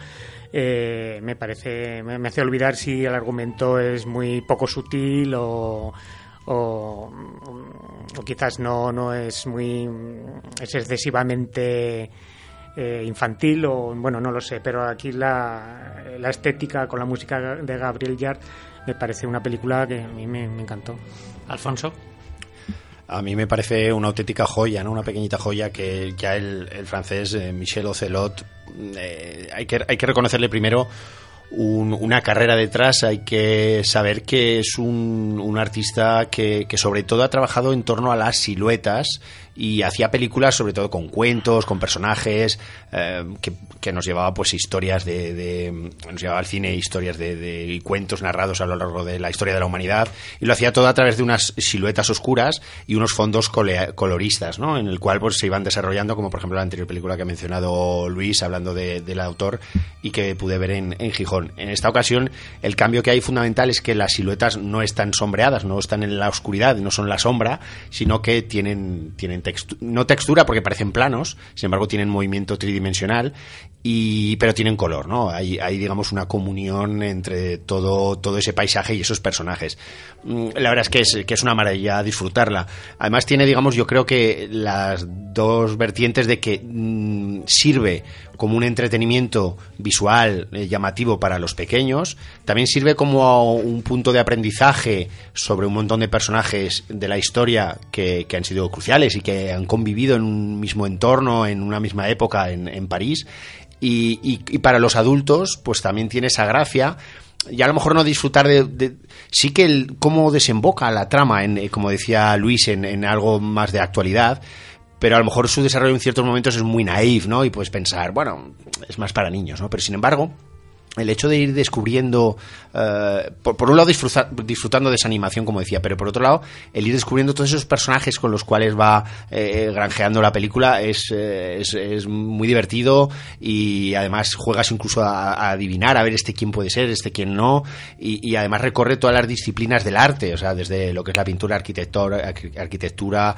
[SPEAKER 3] eh, me parece, me, hace olvidar si el argumento es muy poco sutil o, o, quizás no, no es muy, es excesivamente eh, infantil o bueno no lo sé pero aquí la, la, estética con la música de Gabriel Yard me parece una película que a mí me, encantó
[SPEAKER 1] Alfonso
[SPEAKER 2] a mí me parece una auténtica joya, ¿no? Una pequeñita joya que ya el, francés eh, Michel Ocelot eh, hay, que, hay que reconocerle primero una carrera detrás, hay que saber que es un, un artista que, que, sobre todo ha trabajado en torno a las siluetas y hacía películas sobre todo con cuentos, con personajes, eh, que, que, nos llevaba pues historias de, de, nos llevaba al cine historias de, de, cuentos narrados a lo largo de la historia de la humanidad y lo hacía todo a través de unas siluetas oscuras y unos fondos coloristas, ¿no? En el cual pues se iban desarrollando como por ejemplo la anterior película que ha mencionado Luis hablando del autor y que pude ver en, en Gijón. En esta ocasión el cambio que hay fundamental es que las siluetas no están sombreadas, no están en la oscuridad, no son la sombra, sino que tienen tienen no textura porque parecen planos, sin embargo tienen movimiento tridimensional, y, pero tienen color, ¿no? Hay, hay, digamos, una comunión entre todo, todo ese paisaje y esos personajes. Mm, la verdad es que, es que es una maravilla disfrutarla. Además tiene, digamos, yo creo que las dos vertientes de que mm, sirve como un entretenimiento visual eh, llamativo para los pequeños, también sirve como un punto de aprendizaje sobre un montón de personajes de la historia que, que han sido cruciales y que han convivido en un mismo entorno, en una misma época en, en París. Y, y, para los adultos, pues también tiene esa gracia y a lo mejor no disfrutar de, sí que el, cómo desemboca la trama en eh, como decía Luis en, en, algo más de actualidad pero a lo mejor su desarrollo en ciertos momentos es muy naif, ¿no? Y puedes pensar, bueno, es más para niños, ¿no? Pero sin embargo, el hecho de ir descubriendo, eh, por, un lado disfrutando de esa animación, como decía, pero por otro lado, el ir descubriendo todos esos personajes con los cuales va eh, granjeando la película es, eh, es, muy divertido y además juegas incluso a, adivinar, a ver este quién puede ser, este quién no, y, además recorre todas las disciplinas del arte, o sea, desde lo que es la pintura, arquitectura, arquitectura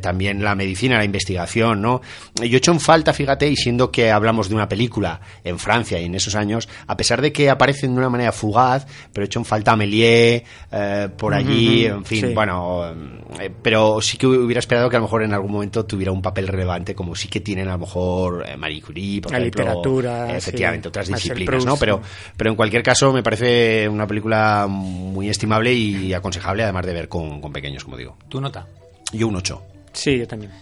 [SPEAKER 2] también la medicina, la investigación, ¿no? Yo he hecho en falta, fíjate, y siendo que hablamos de una película en Francia y en esos años, a pesar de que aparecen de una manera fugaz, pero he hecho en falta Méliès eh, por allí, en fin, bueno, eh, pero sí que hubiera esperado que a lo mejor en algún momento tuviera un papel relevante, como sí que tienen a lo mejor eh, Marie Curie, por
[SPEAKER 3] la literatura,
[SPEAKER 2] efectivamente, otras disciplinas, ¿no? Pero, pero en cualquier caso me parece una película muy estimable y aconsejable, además de ver con, con pequeños, como digo.
[SPEAKER 1] ¿Tu nota?
[SPEAKER 2] Yo un 8.
[SPEAKER 3] Sí, yo también.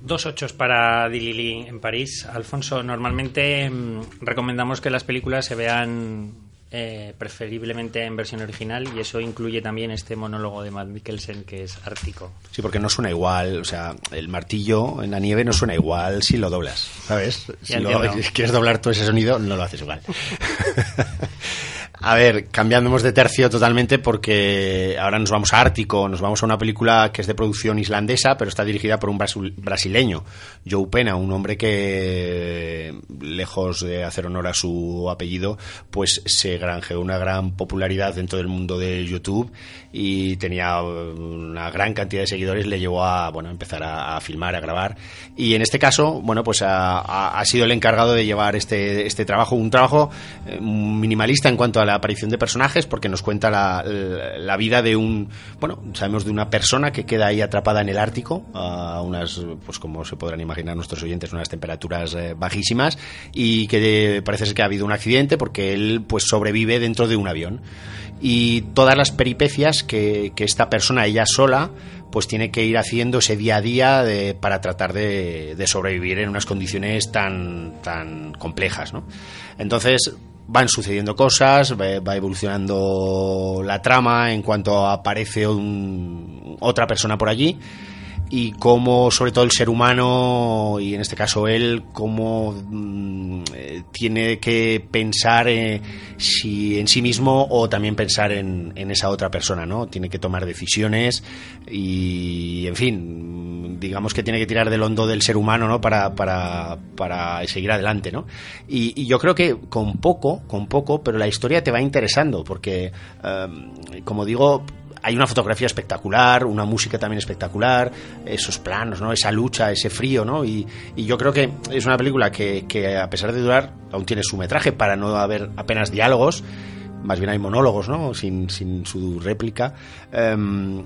[SPEAKER 1] Dos ochos para Dilili en París. Alfonso, normalmente mm, recomendamos que las películas se vean eh, preferiblemente en versión original y eso incluye también este monólogo de Matt Mikkelsen que es ártico.
[SPEAKER 2] Sí, porque no suena igual, o sea, el martillo en la nieve no suena igual si lo doblas, ¿sabes? Si, si quieres doblar todo ese sonido, no lo haces igual. A ver, cambiándonos de tercio totalmente porque ahora nos vamos a Ártico, nos vamos a una película que es de producción islandesa, pero está dirigida por un brasileño, Joe Pena, un hombre que, lejos de hacer honor a su apellido, pues se granjeó una gran popularidad dentro del mundo de YouTube y tenía una gran cantidad de seguidores, le llevó a, bueno, empezar a, filmar, a grabar. Y en este caso, bueno, pues ha, ha, sido el encargado de llevar este, este trabajo, un trabajo eh, minimalista en cuanto a la la aparición de personajes porque nos cuenta la, la, vida de un, bueno, sabemos de una persona que queda ahí atrapada en el Ártico a unas, pues como se podrán imaginar nuestros oyentes, unas temperaturas eh, bajísimas y que parece ser que ha habido un accidente porque él pues sobrevive dentro de un avión y todas las peripecias que, esta persona, ella sola, pues tiene que ir haciendo ese día a día para tratar de, sobrevivir en unas condiciones tan, tan complejas, ¿no? Entonces van sucediendo cosas, va evolucionando la trama en cuanto aparece otra persona por allí y cómo sobre todo el ser humano y en este caso él cómo mm, eh, tiene que pensar eh, si en sí mismo o también pensar en, en, esa otra persona no tiene que tomar decisiones y en fin digamos que tiene que tirar del hondo del ser humano no para, para, para seguir adelante no y, y, yo creo que con poco con poco pero la historia te va interesando porque eh, como digo hay una fotografía espectacular, una música también espectacular, esos planos, ¿no? Esa lucha, ese frío, ¿no? Y, y yo creo que es una película que, que, a pesar de durar, aún tiene su metraje para no haber apenas diálogos, más bien hay monólogos, ¿no? Sin, sin su réplica. Um,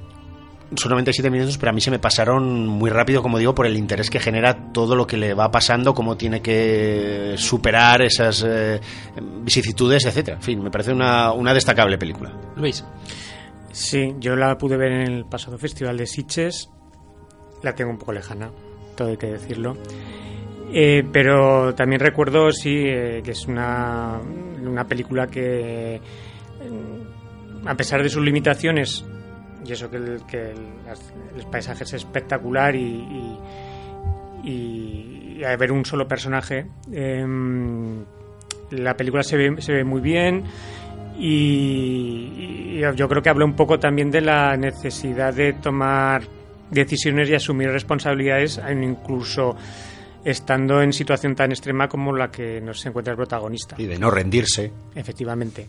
[SPEAKER 2] son 97 minutos, pero a mí se me pasaron muy rápido, como digo, por el interés que genera todo lo que le va pasando, cómo tiene que superar esas eh, vicisitudes, etcétera. En fin, me parece una, una destacable película.
[SPEAKER 1] Luis.
[SPEAKER 3] Sí, yo la pude ver en el pasado Festival de Sitges. La tengo un poco lejana, todo hay que decirlo. Eh, pero también recuerdo, sí, eh, que es una, una película que, a pesar de sus limitaciones, y eso que el, que el, el paisaje es espectacular y, y, y, y a ver un solo personaje, eh, la película se ve, se ve muy bien y, y, yo creo que habla un poco también de la necesidad de tomar decisiones y asumir responsabilidades incluso estando en situación tan extrema como la que nos encuentra el protagonista.
[SPEAKER 2] Y de no rendirse.
[SPEAKER 3] Efectivamente.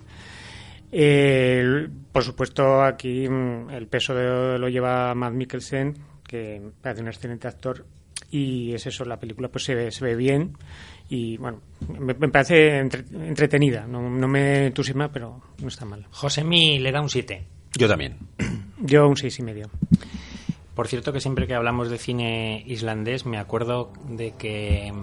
[SPEAKER 3] Eh, por supuesto, aquí mm, el peso de, lo lleva Matt Mikkelsen, que parece un excelente actor, y es eso, la película pues se ve, se ve bien y bueno, me, me parece entre, entretenida, no, no, me entusiasma, pero no está mal.
[SPEAKER 1] Josemi le da un 7.
[SPEAKER 2] Yo también.
[SPEAKER 3] Yo un seis y medio.
[SPEAKER 1] Por cierto que siempre que hablamos de cine islandés me acuerdo de que...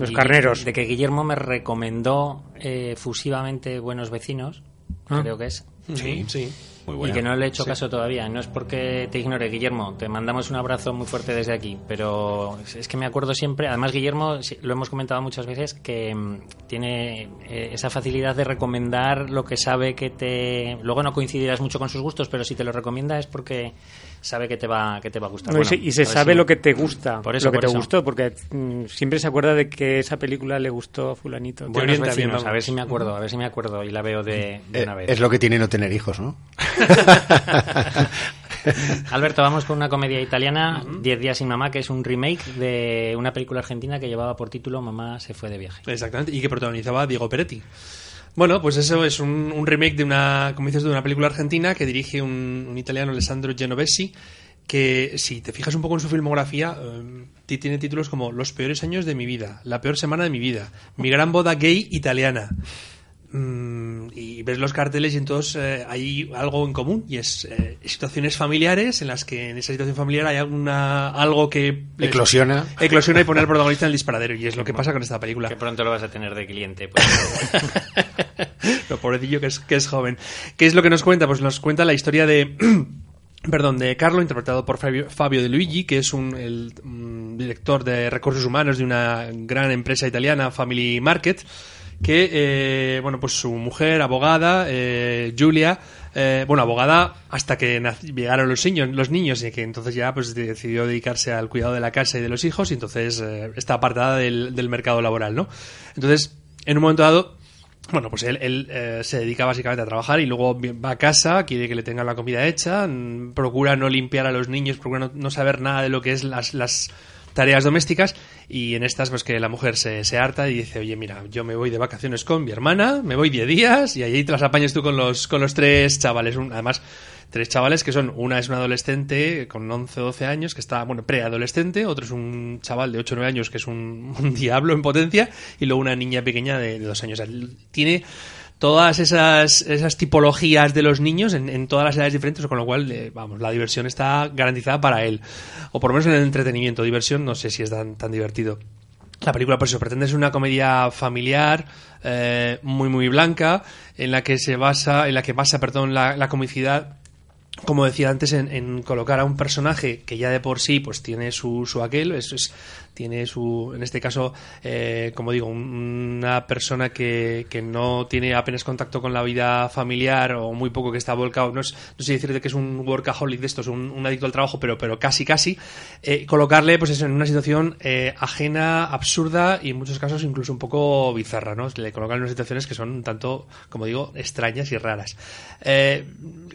[SPEAKER 3] Los carneros.
[SPEAKER 1] De que Guillermo me recomendó eh, fusivamente Buenos Vecinos, ah. creo que es.
[SPEAKER 4] Sí, sí.
[SPEAKER 1] Muy buena. Y que no le he hecho sí. caso todavía. No es porque te ignore, Guillermo. Te mandamos un abrazo muy fuerte desde aquí. Pero es que me acuerdo siempre. Además, Guillermo, lo hemos comentado muchas veces, que mm, tiene eh, esa facilidad de recomendar lo que sabe que te. Luego no coincidirás mucho con sus gustos, pero si te lo recomienda es porque sabe que te va, que te va a gustar.
[SPEAKER 3] No, bueno, y se sabe si... lo que te gusta.
[SPEAKER 1] Por eso,
[SPEAKER 3] lo que
[SPEAKER 1] por
[SPEAKER 3] te
[SPEAKER 1] eso.
[SPEAKER 3] gustó, porque mm, siempre se acuerda de que esa película le gustó a Fulanito.
[SPEAKER 1] Buenos vecinos, a ver si me acuerdo, a ver si me acuerdo y la veo de, de una vez.
[SPEAKER 2] Es lo que tiene no tener hijos, ¿no?
[SPEAKER 1] Alberto, vamos con una comedia italiana, Diez días sin mamá, que es un remake de una película argentina que llevaba por título Mamá se fue de viaje.
[SPEAKER 4] Exactamente, y que protagonizaba Diego Peretti. Bueno, pues eso es un, remake de una, como dices, de una película argentina que dirige un, un italiano, Alessandro Genovesi, que si te fijas un poco en su filmografía, eh, tiene títulos como Los peores años de mi vida, La peor semana de mi vida, Mi gran boda gay italiana. Mm, y ves los carteles y entonces eh, hay algo en común y es eh, situaciones familiares en las que en esa situación familiar hay alguna, algo que
[SPEAKER 2] eclosiona
[SPEAKER 4] eclosiona y pone al protagonista en el disparadero y es lo que pasa con esta película
[SPEAKER 1] que pronto lo vas a tener de cliente pues.
[SPEAKER 4] lo pobrecillo que es, que es joven ¿qué es lo que nos cuenta? pues nos cuenta la historia de Perdón, de Carlo, interpretado por Fabio, Fabio De Luigi, que es un, el um, director de recursos humanos de una gran empresa italiana, Family Market, que, eh, bueno, pues su mujer, abogada, eh, Julia, eh, bueno, abogada hasta que llegaron los niños, los niños y que entonces ya pues decidió dedicarse al cuidado de la casa y de los hijos y entonces eh, está apartada del, del, mercado laboral, ¿no? Entonces, en un momento dado, bueno, pues él, él eh, se dedica básicamente a trabajar y luego va a casa, quiere que le tengan la comida hecha, procura no limpiar a los niños, procura no, no saber nada de lo que es las, las tareas domésticas y en estas pues que la mujer se, se, harta y dice, oye, mira, yo me voy de vacaciones con mi hermana, me voy 10 días y allí te las apañas tú con los, con los tres chavales. Además, tres chavales que son, una es un adolescente con 11 o 12 años que está, bueno, preadolescente, otro es un chaval de 8 o 9 años que es un, un, diablo en potencia y luego una niña pequeña de, de dos años. Tiene todas esas, esas tipologías de los niños en, en todas las edades diferentes, con lo cual, eh, vamos, la diversión está garantizada para él. O por lo menos en el entretenimiento. Diversión no sé si es tan, tan divertido. La película, por eso, pretende ser una comedia familiar, eh, muy, muy blanca, en la que se basa, en la que basa, perdón, la, la comicidad como decía antes, en, en, colocar a un personaje que ya de por sí pues tiene su, su aquel, eso es, tiene su, en este caso, eh, como digo, un, una persona que, que, no tiene apenas contacto con la vida familiar o muy poco que está volcado, no, es, no sé decir de que es un workaholic de estos, un, un adicto al trabajo, pero, pero casi, casi, eh, colocarle pues eso, en una situación eh, ajena, absurda y en muchos casos incluso un poco bizarra, ¿no? Le colocan en unas situaciones que son tanto, como digo, extrañas y raras. Eh,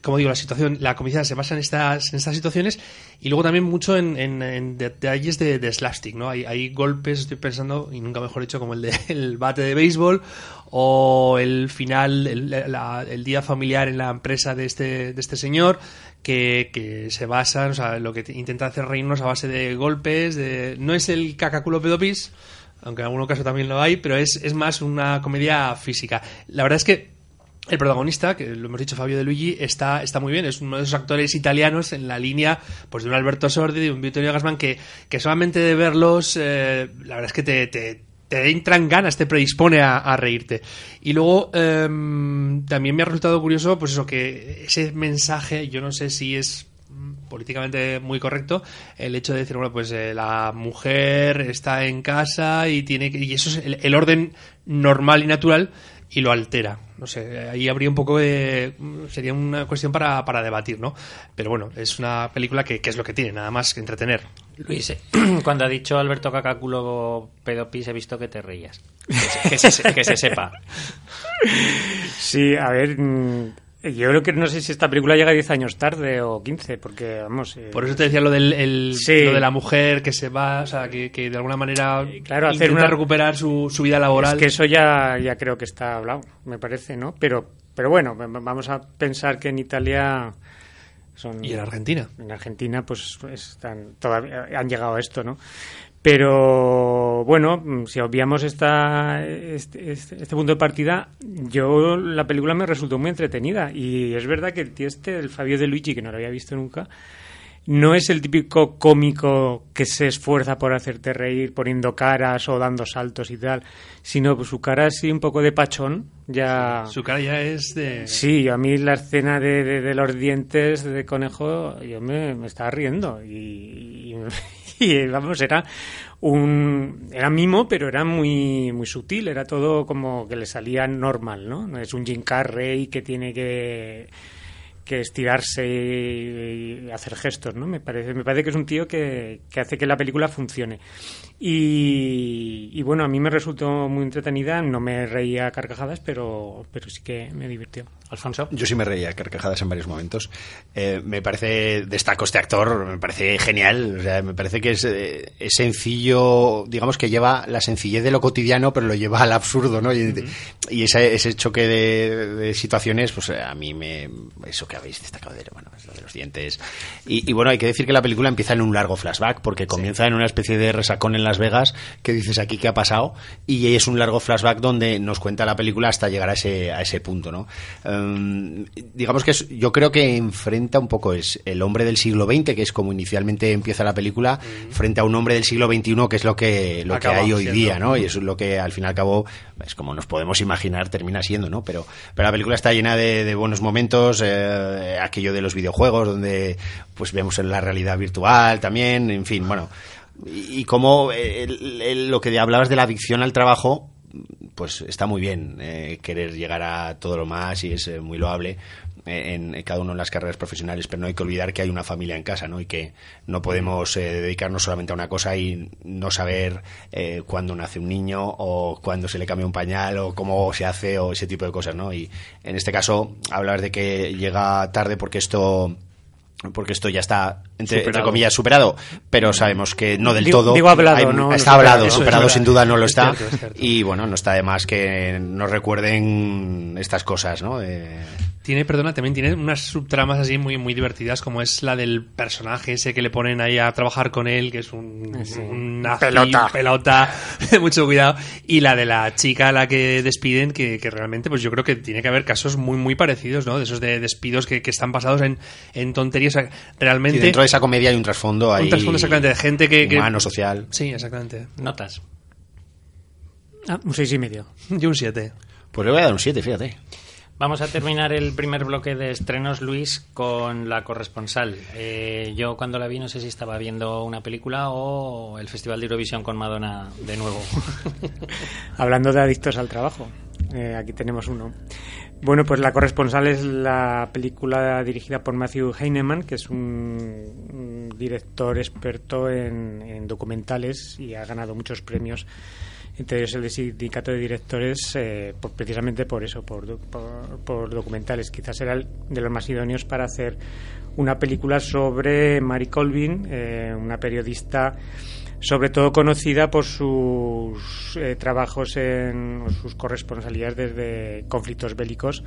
[SPEAKER 4] como digo, la situación, la comedia se basa en estas, en estas situaciones y luego también mucho en detalles de, de slapstick, ¿no? Hay, golpes, estoy pensando, y nunca mejor dicho, como el del bate de béisbol o el final, el, día familiar en la empresa de este, de este señor, que, que se basa, o sea, lo que intenta hacer reírnos a base de golpes, no es el cacaculo pedopis, aunque en algunos casos también lo hay, pero es, es más una comedia física. La verdad es que el protagonista, que lo hemos dicho Fabio De Luigi, está, está muy bien. Es uno de esos actores italianos en la línea pues, de un Alberto Sordi, de un Vittorio Gassman, que, que solamente de verlos, eh, la verdad es que te, te, te entran ganas, te predispone a, reírte. Y luego eh, también me ha resultado curioso, pues eso, que ese mensaje, yo no sé si es políticamente muy correcto el hecho de decir bueno pues eh, la mujer está en casa y tiene que, y eso es el orden normal y natural y lo altera. No sé, ahí habría un poco de... sería una cuestión para, para debatir, ¿no? Pero bueno, es una película que, que, es lo que tiene, nada más que entretener.
[SPEAKER 1] Luis, cuando ha dicho Alberto Cacaculo pedopis he visto que te reías. Que se, que se, que se sepa.
[SPEAKER 3] Sí, a ver... Yo creo que no sé si esta película llega 10 años tarde o 15, porque vamos.
[SPEAKER 4] Eh... Por eso te decía lo, del, el, sí. lo de la mujer que se va, o sea, que, que de alguna manera
[SPEAKER 3] claro, hacer una
[SPEAKER 4] recuperar su, su, vida laboral.
[SPEAKER 3] Es que eso ya, ya creo que está hablado, me parece, ¿no? Pero, pero bueno, vamos a pensar que en Italia. Son,
[SPEAKER 4] y en Argentina.
[SPEAKER 3] En Argentina, pues están, todavía han llegado a esto, ¿no? Pero bueno, si obviamos esta, este, este, este, punto de partida, yo la película me resultó muy entretenida. Y es verdad que el tío este, el Fabio De Luigi, que no lo había visto nunca, no es el típico cómico que se esfuerza por hacerte reír poniendo caras o dando saltos y tal, sino su cara así un poco de pachón. Ya...
[SPEAKER 4] Su cara ya es de...
[SPEAKER 3] Sí, a mí la escena de, de, de los dientes de conejo, yo me, me estaba riendo y, y y vamos, era un era mimo, pero era muy muy sutil, era todo como que le salía normal, ¿no? Es un Jim Carrey que tiene que que estirarse y, hacer gestos, ¿no? Me parece, me parece que es un tío que, que hace que la película funcione. Y, y, bueno, a mí me resultó muy entretenida, no me reía a carcajadas, pero, pero sí que me divirtió.
[SPEAKER 1] Alfonso.
[SPEAKER 2] Yo sí me reía a carcajadas en varios momentos. Eh, me parece, destaco este actor, me parece genial, o sea, me parece que es, eh, es, sencillo, digamos que lleva la sencillez de lo cotidiano, pero lo lleva al absurdo, ¿no? Y, uh -huh. y ese, ese, choque de, de, situaciones, pues a mí me, eso que habéis destacado de, bueno, lo de los dientes. Y, y, bueno, hay que decir que la película empieza en un largo flashback, porque comienza sí. en una especie de resacón en Las Vegas, que dices aquí qué ha pasado, y es un largo flashback donde nos cuenta la película hasta llegar a ese, a ese punto, ¿no? Um, digamos que es, yo creo que enfrenta un poco es el hombre del siglo XX, que es como inicialmente empieza la película, mm. frente a un hombre del siglo XXI, que es lo que, lo que hay hoy siendo. día, ¿no? Y eso es lo que al fin y al cabo, es como nos podemos imaginar, termina siendo, ¿no? Pero, pero la película está llena de, de buenos momentos, eh, aquello de los videojuegos, donde pues vemos en la realidad virtual también, en fin, bueno. Y, y como el, el, lo que hablabas de la adicción al trabajo, pues está muy bien eh, querer llegar a todo lo más y es eh, muy loable eh, en, cada uno en las carreras profesionales, pero no hay que olvidar que hay una familia en casa, ¿no? Y que no podemos eh, dedicarnos solamente a una cosa y no saber eh, cuándo nace un niño o cuándo se le cambia un pañal o cómo se hace o ese tipo de cosas, ¿no? Y en este caso, hablar de que llega tarde porque esto porque esto ya está entre, comillas, superado, pero sabemos que no del
[SPEAKER 3] Digo-
[SPEAKER 2] todo.
[SPEAKER 3] digo hablado,
[SPEAKER 2] Hay-
[SPEAKER 3] no- no
[SPEAKER 2] Está hablado,
[SPEAKER 3] superado.
[SPEAKER 2] superado
[SPEAKER 4] Eso es
[SPEAKER 2] sin duda no lo
[SPEAKER 4] Es
[SPEAKER 2] está.
[SPEAKER 4] cierto, es cierto.
[SPEAKER 2] Y bueno, no está de más que nos recuerden estas cosas, ¿no? Eh,
[SPEAKER 4] Tiene, perdona, también tiene unas subtramas así muy, muy divertidas, como es la del personaje ese que le ponen ahí a trabajar con él, que es un,
[SPEAKER 3] Sí.
[SPEAKER 4] un nazi,
[SPEAKER 3] Pelota.
[SPEAKER 4] pelota, mucho cuidado. Y la de la chica a la que despiden, que, que realmente, pues yo creo que tiene que haber casos muy, muy parecidos, ¿no? De esos de despidos que, que están basados en, en tonterías. O sea,
[SPEAKER 2] y
[SPEAKER 4] realmente.
[SPEAKER 2] dentro de esa comedia hay un trasfondo ahí.
[SPEAKER 4] un trasfondo exactamente de gente que. que-
[SPEAKER 2] humano, social.
[SPEAKER 4] Sí, exactamente.
[SPEAKER 1] Notas.
[SPEAKER 3] Ah, un seis y medio.
[SPEAKER 4] Yo un 7.
[SPEAKER 2] Pues le voy a dar un 7, fíjate.
[SPEAKER 1] Vamos a terminar el primer bloque de estrenos, Luis, con la corresponsal. Eh, yo cuando la vi no sé si estaba viendo una película o el Festival de Eurovisión con Madonna de nuevo.
[SPEAKER 3] Hablando de adictos al trabajo, eh, aquí tenemos uno. Bueno, pues La corresponsal es la película dirigida por Matthew Heinemann, que es un, director experto en documentales y ha ganado muchos premios, entre el de sindicato de directores, eh, precisamente por eso, por documentales. Quizás era el de los más idóneos para hacer una película sobre Mary Colvin, eh, una periodista sobre todo conocida por sus eh, trabajos en sus corresponsalías desde conflictos bélicos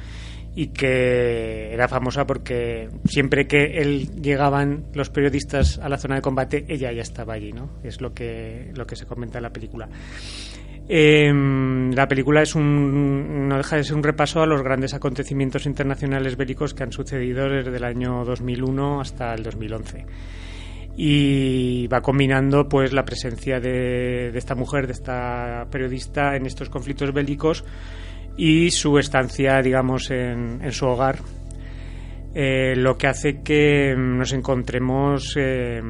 [SPEAKER 3] y que era famosa porque siempre que él llegaban los periodistas a la zona de combate ella ya estaba allí no es lo que lo que se comenta en la película. Eh, la película es un, no deja de ser un repaso a los grandes acontecimientos internacionales bélicos que han sucedido desde el año 2001 hasta el 2011 y va combinando pues la presencia de, esta mujer, de esta periodista en estos conflictos bélicos y su estancia, digamos, en, su hogar, eh, lo que hace que mm, nos encontremos eh,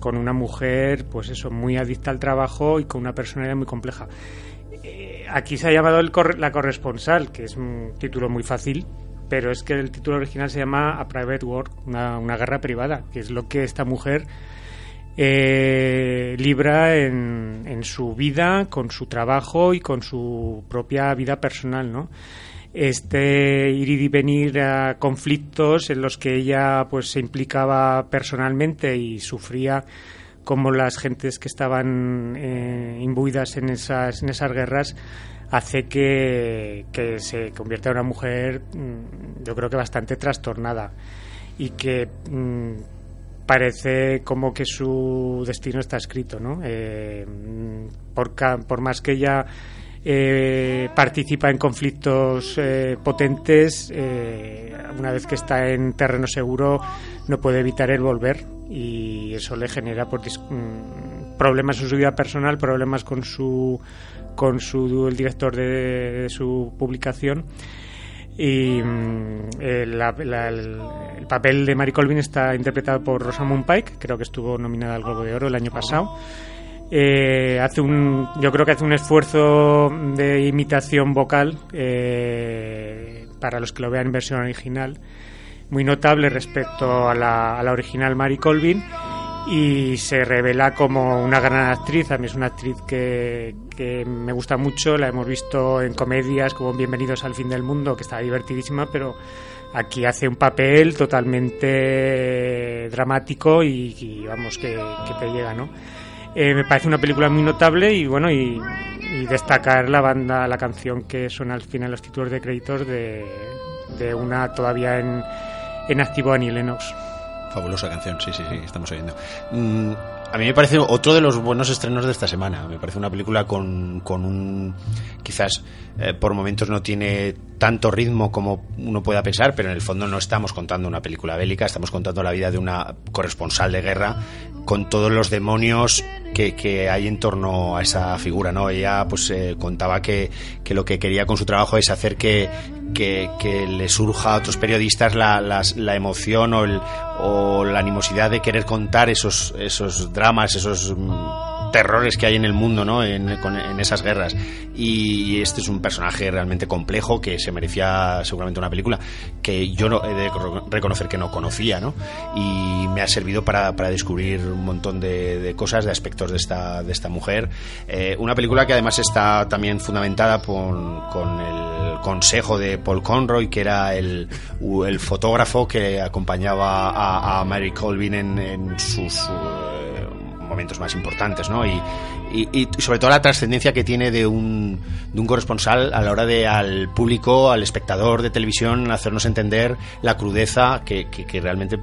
[SPEAKER 3] con una mujer, pues eso, muy adicta al trabajo y con una personalidad muy compleja. Eh, aquí se ha llamado el corre- la corresponsal, que es un título muy fácil, pero es que el título original se llama A Private War, una, una guerra privada, que es lo que esta mujer eh, libra en, en su vida, con su trabajo y con su propia vida personal, ¿no? Este ir y venir a conflictos en los que ella pues se implicaba personalmente y sufría como las gentes que estaban eh, imbuidas en esas, en esas guerras hace que, que se convierta en una mujer mm, yo creo que bastante trastornada y que mm, parece como que su destino está escrito, ¿no? Eh, mm, por, por más que ella eh, participa en conflictos eh, potentes, eh, una vez que está en terreno seguro no puede evitar el volver y eso le genera pues, mm, problemas en su vida personal, problemas con su con su el director de, de su publicación y mm, eh, la- la- el, el papel de Mary Colvin está interpretado por Rosamund Pike, creo que estuvo nominada al Globo de Oro el año pasado. Eh, hace un, yo creo que hace un esfuerzo de imitación vocal eh, para los que lo vean en versión original, muy notable respecto a la, a la original Mary Colvin y se revela como una gran actriz. A mí es una actriz que, que me gusta mucho, la hemos visto en comedias como Bienvenidos al fin del mundo, que está divertidísima, pero aquí hace un papel totalmente dramático y, vamos, que te llega, ¿no? Eh, me parece una película muy notable y bueno, y, destacar la banda, la canción que suena al final los títulos de créditos de, de una todavía en, en activo Annie Lennox.
[SPEAKER 2] Fabulosa canción, sí, sí, sí, estamos oyendo. Mm, a mí me parece otro de los buenos estrenos de esta semana. Me parece una película con, con un. Quizás eh, por momentos no tiene tanto ritmo como uno pueda pensar, pero en el fondo no estamos contando una película bélica, estamos contando la vida de una corresponsal de guerra con todos los demonios que, hay en torno a esa figura, ¿no? Ella pues eh, contaba que, que lo que quería con su trabajo es hacer que, que, le surja a otros periodistas la, las- la emoción o, el- o la animosidad de querer contar esos, esos dramas, esos mm, terrores que hay en el mundo, ¿no? En, en esas guerras. Y este es un personaje realmente complejo que se merecía seguramente una película que yo no, he de reconocer que no conocía, ¿no? Y me ha servido para, para descubrir un montón de, cosas, de aspectos de esta, de esta mujer. Eh, una película que además está también fundamentada con, con el consejo de Paul Conroy, que era el, el fotógrafo que acompañaba a, Mary Colvin en, sus eh, momentos más importantes, ¿no? Y, sobre todo la trascendencia que tiene de un, de un corresponsal a la hora de al público, al espectador de televisión, hacernos entender la crudeza que, realmente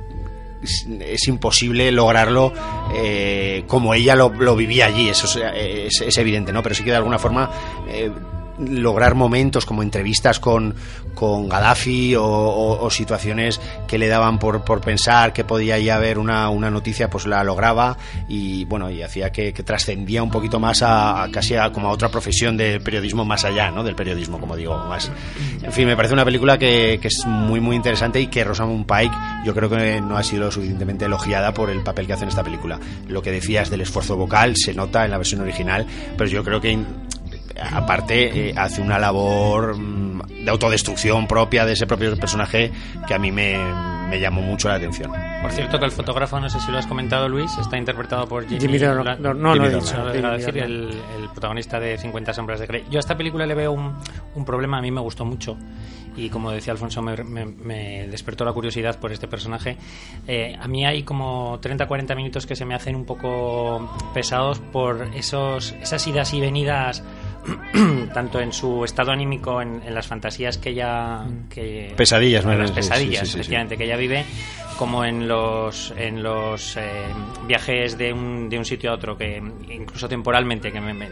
[SPEAKER 2] es, imposible lograrlo eh, como ella lo, vivía allí, eso es, es, evidente, ¿no? Pero sí que de alguna forma eh, lograr momentos como entrevistas con, con Gaddafi o, situaciones que le daban por, por pensar que podía ya haber una, una noticia, pues la lograba y bueno, y hacía que, trascendía un poquito más a, casi a, como a otra profesión de periodismo más allá, ¿no? Del periodismo, como digo, más. En fin, me parece una película que, que es muy, muy interesante y que Rosamund Pike yo creo que no ha sido suficientemente elogiada por el papel que hace en esta película. Lo que decías del esfuerzo vocal se nota en la versión original, pero yo creo que aparte eh, hace una labor mm, de autodestrucción propia de ese propio personaje que a mí me, me, llamó mucho la atención.
[SPEAKER 1] Por cierto que el fotógrafo, no sé si lo has comentado Luis, está interpretado por
[SPEAKER 3] Jimmy, Jimmy no, no, no, lo he dicho,
[SPEAKER 1] decir, el, el, protagonista de 50 sombras de Grey. Yo a esta película le veo un, un problema, a mí me gustó mucho y como decía Alfonso me, me, despertó la curiosidad por este personaje. Eh, a mí hay como 30-40 minutos que se me hacen un poco pesados por esos, esas idas y venidas tanto en su estado anímico, en, las fantasías que ella... Que,
[SPEAKER 2] pesadillas,
[SPEAKER 1] ¿no? las pesadillas, efectivamente, que ella vive, como en los, en los eh, viajes de un, de un sitio a otro, que incluso temporalmente, que me,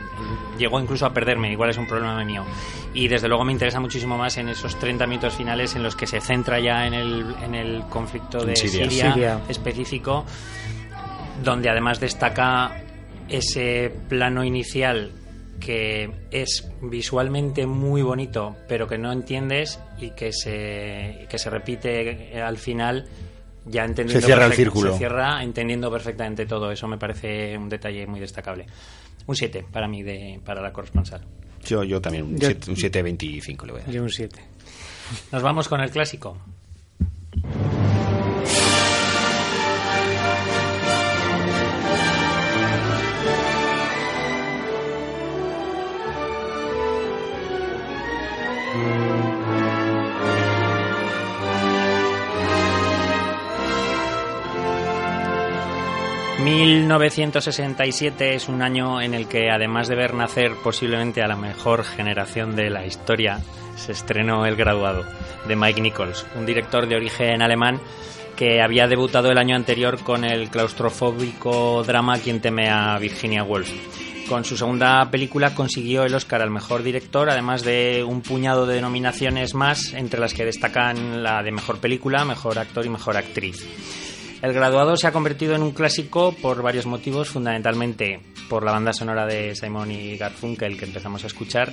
[SPEAKER 1] llegó incluso a perderme, igual es un problema mío. Y desde luego me interesa muchísimo más en esos 30 minutos finales en los que se centra ya en el, en el conflicto de Siria específico, donde además destaca ese plano inicial que es visualmente muy bonito, pero que no entiendes y que se, que se repite al final ya entendiendo
[SPEAKER 2] se cierra el círculo.
[SPEAKER 1] Se cierra entendiendo perfectamente todo. Eso me parece un detalle muy destacable. Un 7 para mí, de, para la corresponsal.
[SPEAKER 2] Yo, yo también, un 7.25 le voy a dar.
[SPEAKER 3] Yo un 7.
[SPEAKER 1] Nos vamos con el clásico. 1967 es un año en el que, además de ver nacer posiblemente a la mejor generación de la historia, se estrenó El Graduado, de Mike Nichols, un director de origen alemán que había debutado el año anterior con el claustrofóbico drama Quien teme a Virginia Woolf. Con su segunda película consiguió el Oscar al mejor director, además de un puñado de nominaciones más, entre las que destacan la de mejor película, mejor actor y mejor actriz. El graduado se ha convertido en un clásico por varios motivos, fundamentalmente por la banda sonora de Simon y Garfunkel que empezamos a escuchar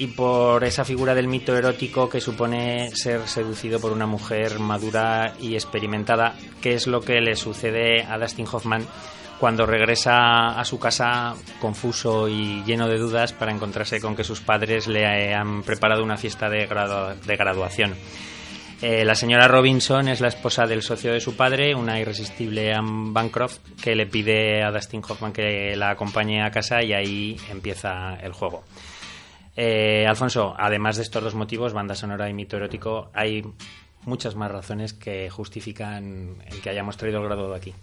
[SPEAKER 1] y por esa figura del mito erótico que supone ser seducido por una mujer madura y experimentada, que es lo que le sucede a Dustin Hoffman cuando regresa a su casa confuso y lleno de dudas para encontrarse con que sus padres le han preparado una fiesta de, graduación. Eh, la señora Robinson es la esposa del socio de su padre, una irresistible Anne Bancroft, que le pide a Dustin Hoffman que la acompañe a casa y ahí empieza el juego. Eh, Alfonso, además de estos dos motivos, banda sonora y mito erótico, hay muchas más razones que justifican el que hayamos traído el grado de aquí.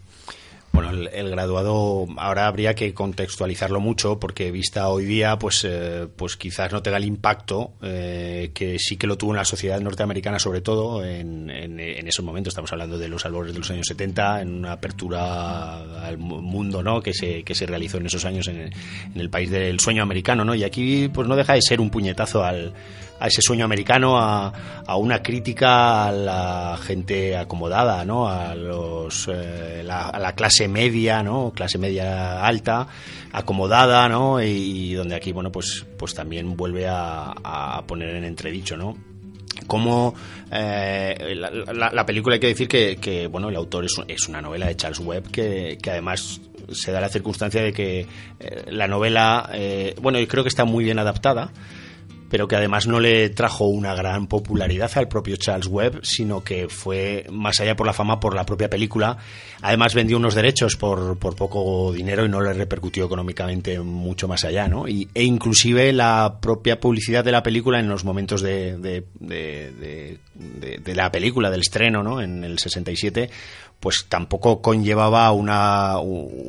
[SPEAKER 2] Bueno, el, graduado ahora habría que contextualizarlo mucho porque vista hoy día, pues, eh, pues quizás no tenga el impacto eh, que sí que lo tuvo en la sociedad norteamericana, sobre todo en, en, esos momentos. Estamos hablando de los albores de los años 70, en una apertura al mundo, ¿no? Que se, que se realizó en esos años en, en el país del sueño americano, ¿no? Y aquí, pues no deja de ser un puñetazo al a ese sueño americano, a, una crítica a la gente acomodada, ¿no? a, los, eh, la, a la clase media, ¿no? clase media alta, acomodada, ¿no? y, donde aquí bueno pues, pues también vuelve a, a poner en entredicho ¿no? cómo eh, la, la, película hay que decir que, que bueno, el autor es, es, una novela de Charles Webb que, que además se da la circunstancia de que eh, la novela, eh, bueno, yo creo que está muy bien adaptada pero que además no le trajo una gran popularidad al propio Charles Webb, sino que fue más allá por la fama por la propia película. Además vendió unos derechos por, por poco dinero y no le repercutió económicamente mucho más allá, ¿no? Y, e inclusive la propia publicidad de la película en los momentos de, de, de, de la película, del estreno, ¿no? En el 67 pues tampoco conllevaba una,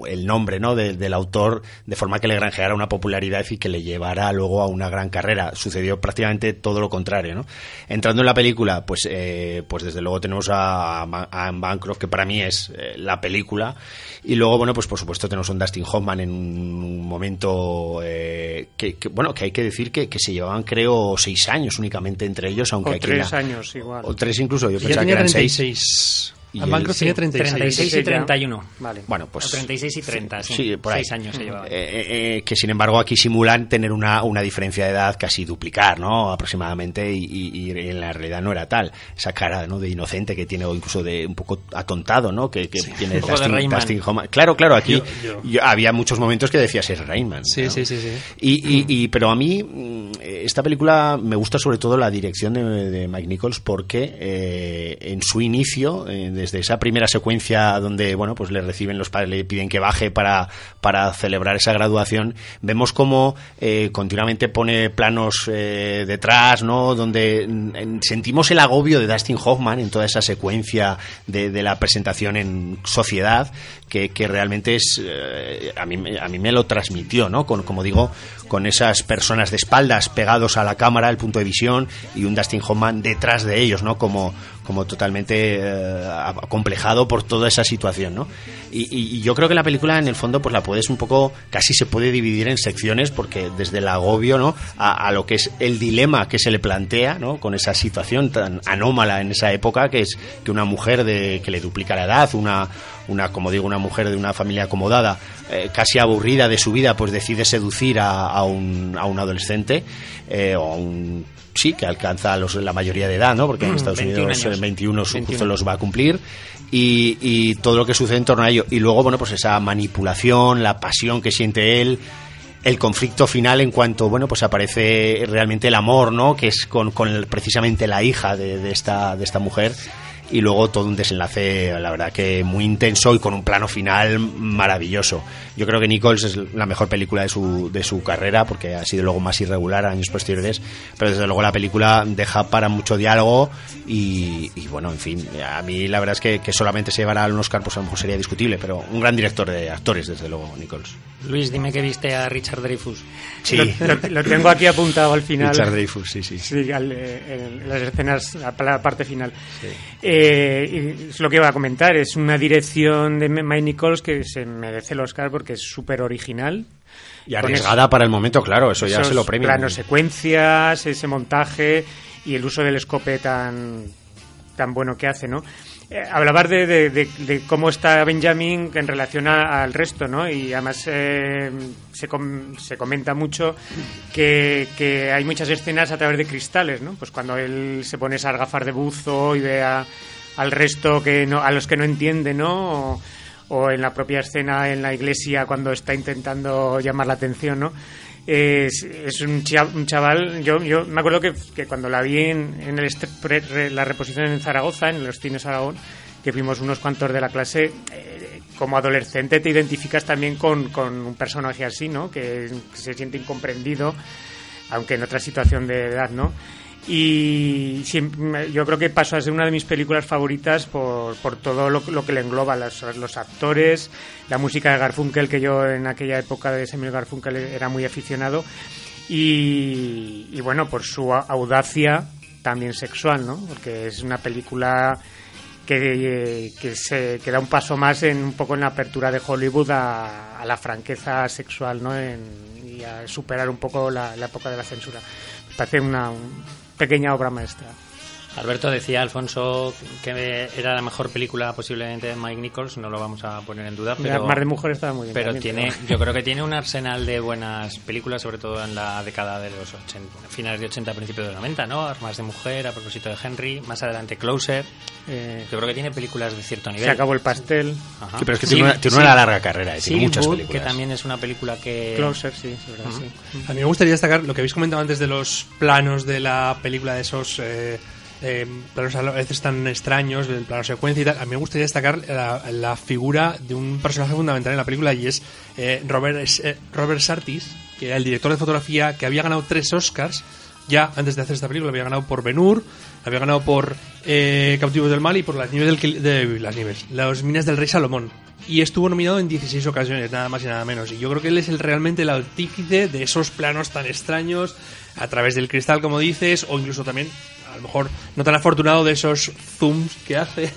[SPEAKER 2] el nombre ¿no? del autor de forma que le granjeara una popularidad y que le llevara luego a una gran carrera. Sucedió prácticamente todo lo contrario. ¿no? Entrando en la película, pues, eh, pues desde luego tenemos a, a Anne Bancroft, que para mí es eh, la película. Y luego, bueno, pues por supuesto tenemos a un Dustin Hoffman en un momento eh, que, bueno, que hay que decir que, se llevaban, creo, seis años únicamente entre ellos, aunque
[SPEAKER 3] o tres años igual.
[SPEAKER 2] O tres incluso, yo pensaba que eran seis.
[SPEAKER 4] Y Bancroft tenía 36.
[SPEAKER 1] 36 y 31.
[SPEAKER 2] Vale. Bueno, pues.
[SPEAKER 1] O 36 y 30, sí. sí por ahí. Seis años se llevaba.
[SPEAKER 2] Eh, eh, eh, que sin embargo aquí simulan tener una, una diferencia de edad casi duplicar, ¿no? Aproximadamente, y, y, y, en la realidad no era tal. Esa cara, ¿no? De inocente que tiene, o incluso de un poco atontado, ¿no? Que, que sí, tiene Dustin, Dustin Hoffman. Claro, claro, aquí yo, yo. Yo, había muchos momentos que decías es Rayman.
[SPEAKER 4] Sí,
[SPEAKER 2] ¿no?
[SPEAKER 4] sí, sí, sí.
[SPEAKER 2] Y, y, pero a mí, mm, esta película me gusta sobre todo la dirección de, de Mike Nichols porque eh, en su inicio, eh, desde esa primera secuencia donde bueno pues le reciben los padres le piden que baje para, para celebrar esa graduación vemos como eh, continuamente pone planos eh, detrás no donde en, sentimos el agobio de Dustin Hoffman en toda esa secuencia de, de la presentación en sociedad que, que realmente es eh, a, mí, a mí me lo transmitió no con, como digo con esas personas de espaldas pegados a la cámara el punto de visión y un Dustin Hoffman detrás de ellos no como como totalmente eh, acomplejado por toda esa situación, ¿no? Y, yo creo que la película, en el fondo, pues la puedes un poco, casi se puede dividir en secciones, porque desde el agobio, ¿no? A, a, lo que es el dilema que se le plantea, ¿no? Con esa situación tan anómala en esa época, que es que una mujer de, que le duplica la edad, una, una, como digo, una mujer de una familia acomodada, eh, casi aburrida de su vida, pues decide seducir a, a, un, a un adolescente eh, o a un sí, que alcanza los, la mayoría de edad, ¿no? Porque en Estados 21 Unidos años. 21, 21 justo los va a cumplir. Y, y, todo lo que sucede en torno a ello. Y luego, bueno, pues esa manipulación, la pasión que siente él, el conflicto final en cuanto, bueno, pues aparece realmente el amor, ¿no? Que es con, con precisamente la hija de, de, esta, de esta mujer y luego todo un desenlace, la verdad que muy intenso y con un plano final maravilloso. Yo creo que Nichols es la mejor película de su, de su carrera porque ha sido luego más irregular años posteriores, pero desde luego la película deja para mucho diálogo y, y bueno, en fin, a mí la verdad es que, que solamente se llevará un Oscar pues a lo mejor sería discutible, pero un gran director de actores desde luego, Nichols.
[SPEAKER 1] Luis, dime que viste a Richard Dreyfus.
[SPEAKER 2] Sí.
[SPEAKER 3] Lo, lo, lo tengo aquí apuntado al final.
[SPEAKER 2] Richard Dreyfus, sí, sí.
[SPEAKER 3] Sí, al, eh, en las escenas, a la parte final. Sí. Eh, es lo que iba a comentar, es una dirección de Mike Nichols que se merece el Oscar porque es súper original.
[SPEAKER 2] Y arriesgada eso, para el momento, claro, eso ya se lo premia.
[SPEAKER 3] Planos, secuencias, ese montaje y el uso del escope tan, tan bueno que hace, ¿no? Eh, hablabas de, de, de, de, cómo está Benjamin en relación a, al resto, ¿no? Y además eh, se, com se, comenta mucho que, que, hay muchas escenas a través de cristales, ¿no? Pues cuando él se pone esas gafas de buzo y ve a, al resto que no, a los que no entiende, ¿no? O, o en la propia escena en la iglesia cuando está intentando llamar la atención, ¿no? Es, es un, chaval, yo, yo me acuerdo que, que cuando la vi en, en el pre, la reposición en Zaragoza, en los cines Aragón, que fuimos unos cuantos de la clase, eh, como adolescente te identificas también con, con un personaje así, ¿no? Que, se siente incomprendido, aunque en otra situación de edad, ¿no? Y yo creo que pasó a ser una de mis películas favoritas por, por todo lo, lo, que le engloba, los, actores, la música de Garfunkel, que yo en aquella época de Samuel Garfunkel era muy aficionado, y, y bueno, por su audacia también sexual, ¿no? Porque es una película que, que, se, que da un paso más en un poco en la apertura de Hollywood a, a la franqueza sexual, ¿no? En, y a superar un poco la, la época de la censura. Me parece una, un, pequeña obra maestra.
[SPEAKER 1] Alberto decía, Alfonso, que era la mejor película posiblemente de Mike Nichols, no lo vamos a poner en duda, pero...
[SPEAKER 3] Mar de Mujer estaba muy bien.
[SPEAKER 1] Pero
[SPEAKER 3] también,
[SPEAKER 1] tiene,
[SPEAKER 3] pero-
[SPEAKER 1] yo creo que tiene un arsenal de buenas películas, sobre todo en la década de los 80, finales de 80, principios de los 90, ¿no? Armas de Mujer, a propósito de Henry, más adelante Closer.
[SPEAKER 3] Eh,
[SPEAKER 1] Yo creo que tiene películas de cierto nivel.
[SPEAKER 3] se acabó el pastel.
[SPEAKER 1] Ajá.
[SPEAKER 2] Sí, pero es que
[SPEAKER 1] Sí,
[SPEAKER 2] tiene, una, tiene
[SPEAKER 1] sí.
[SPEAKER 2] una larga carrera, eh, tiene muchas películas.
[SPEAKER 1] que también es una película que...
[SPEAKER 3] Closer, sí, es verdad, sí.
[SPEAKER 4] A mí me gustaría destacar lo que habéis comentado antes de los planos de la película, de esos eh, eh, planos a veces tan extraños, del plano secuencia y tal. A mí me gustaría destacar la, figura de un personaje fundamental en la película y es eh, Robert, eh, Robert Sartis, que era el director de fotografía que había ganado tres Oscars ya antes de hacer esta película. Había ganado por Ben Hur, había ganado por eh, Cautivos del Mal y por Las Nieves del de las Nieves, Las Minas del Rey Salomón. Y estuvo nominado en 16 ocasiones, nada más y nada menos. Y yo creo que él es el, realmente el artífice de esos planos tan extraños a través del cristal, como dices, o incluso también, a lo mejor no tan afortunado de esos zooms que hace,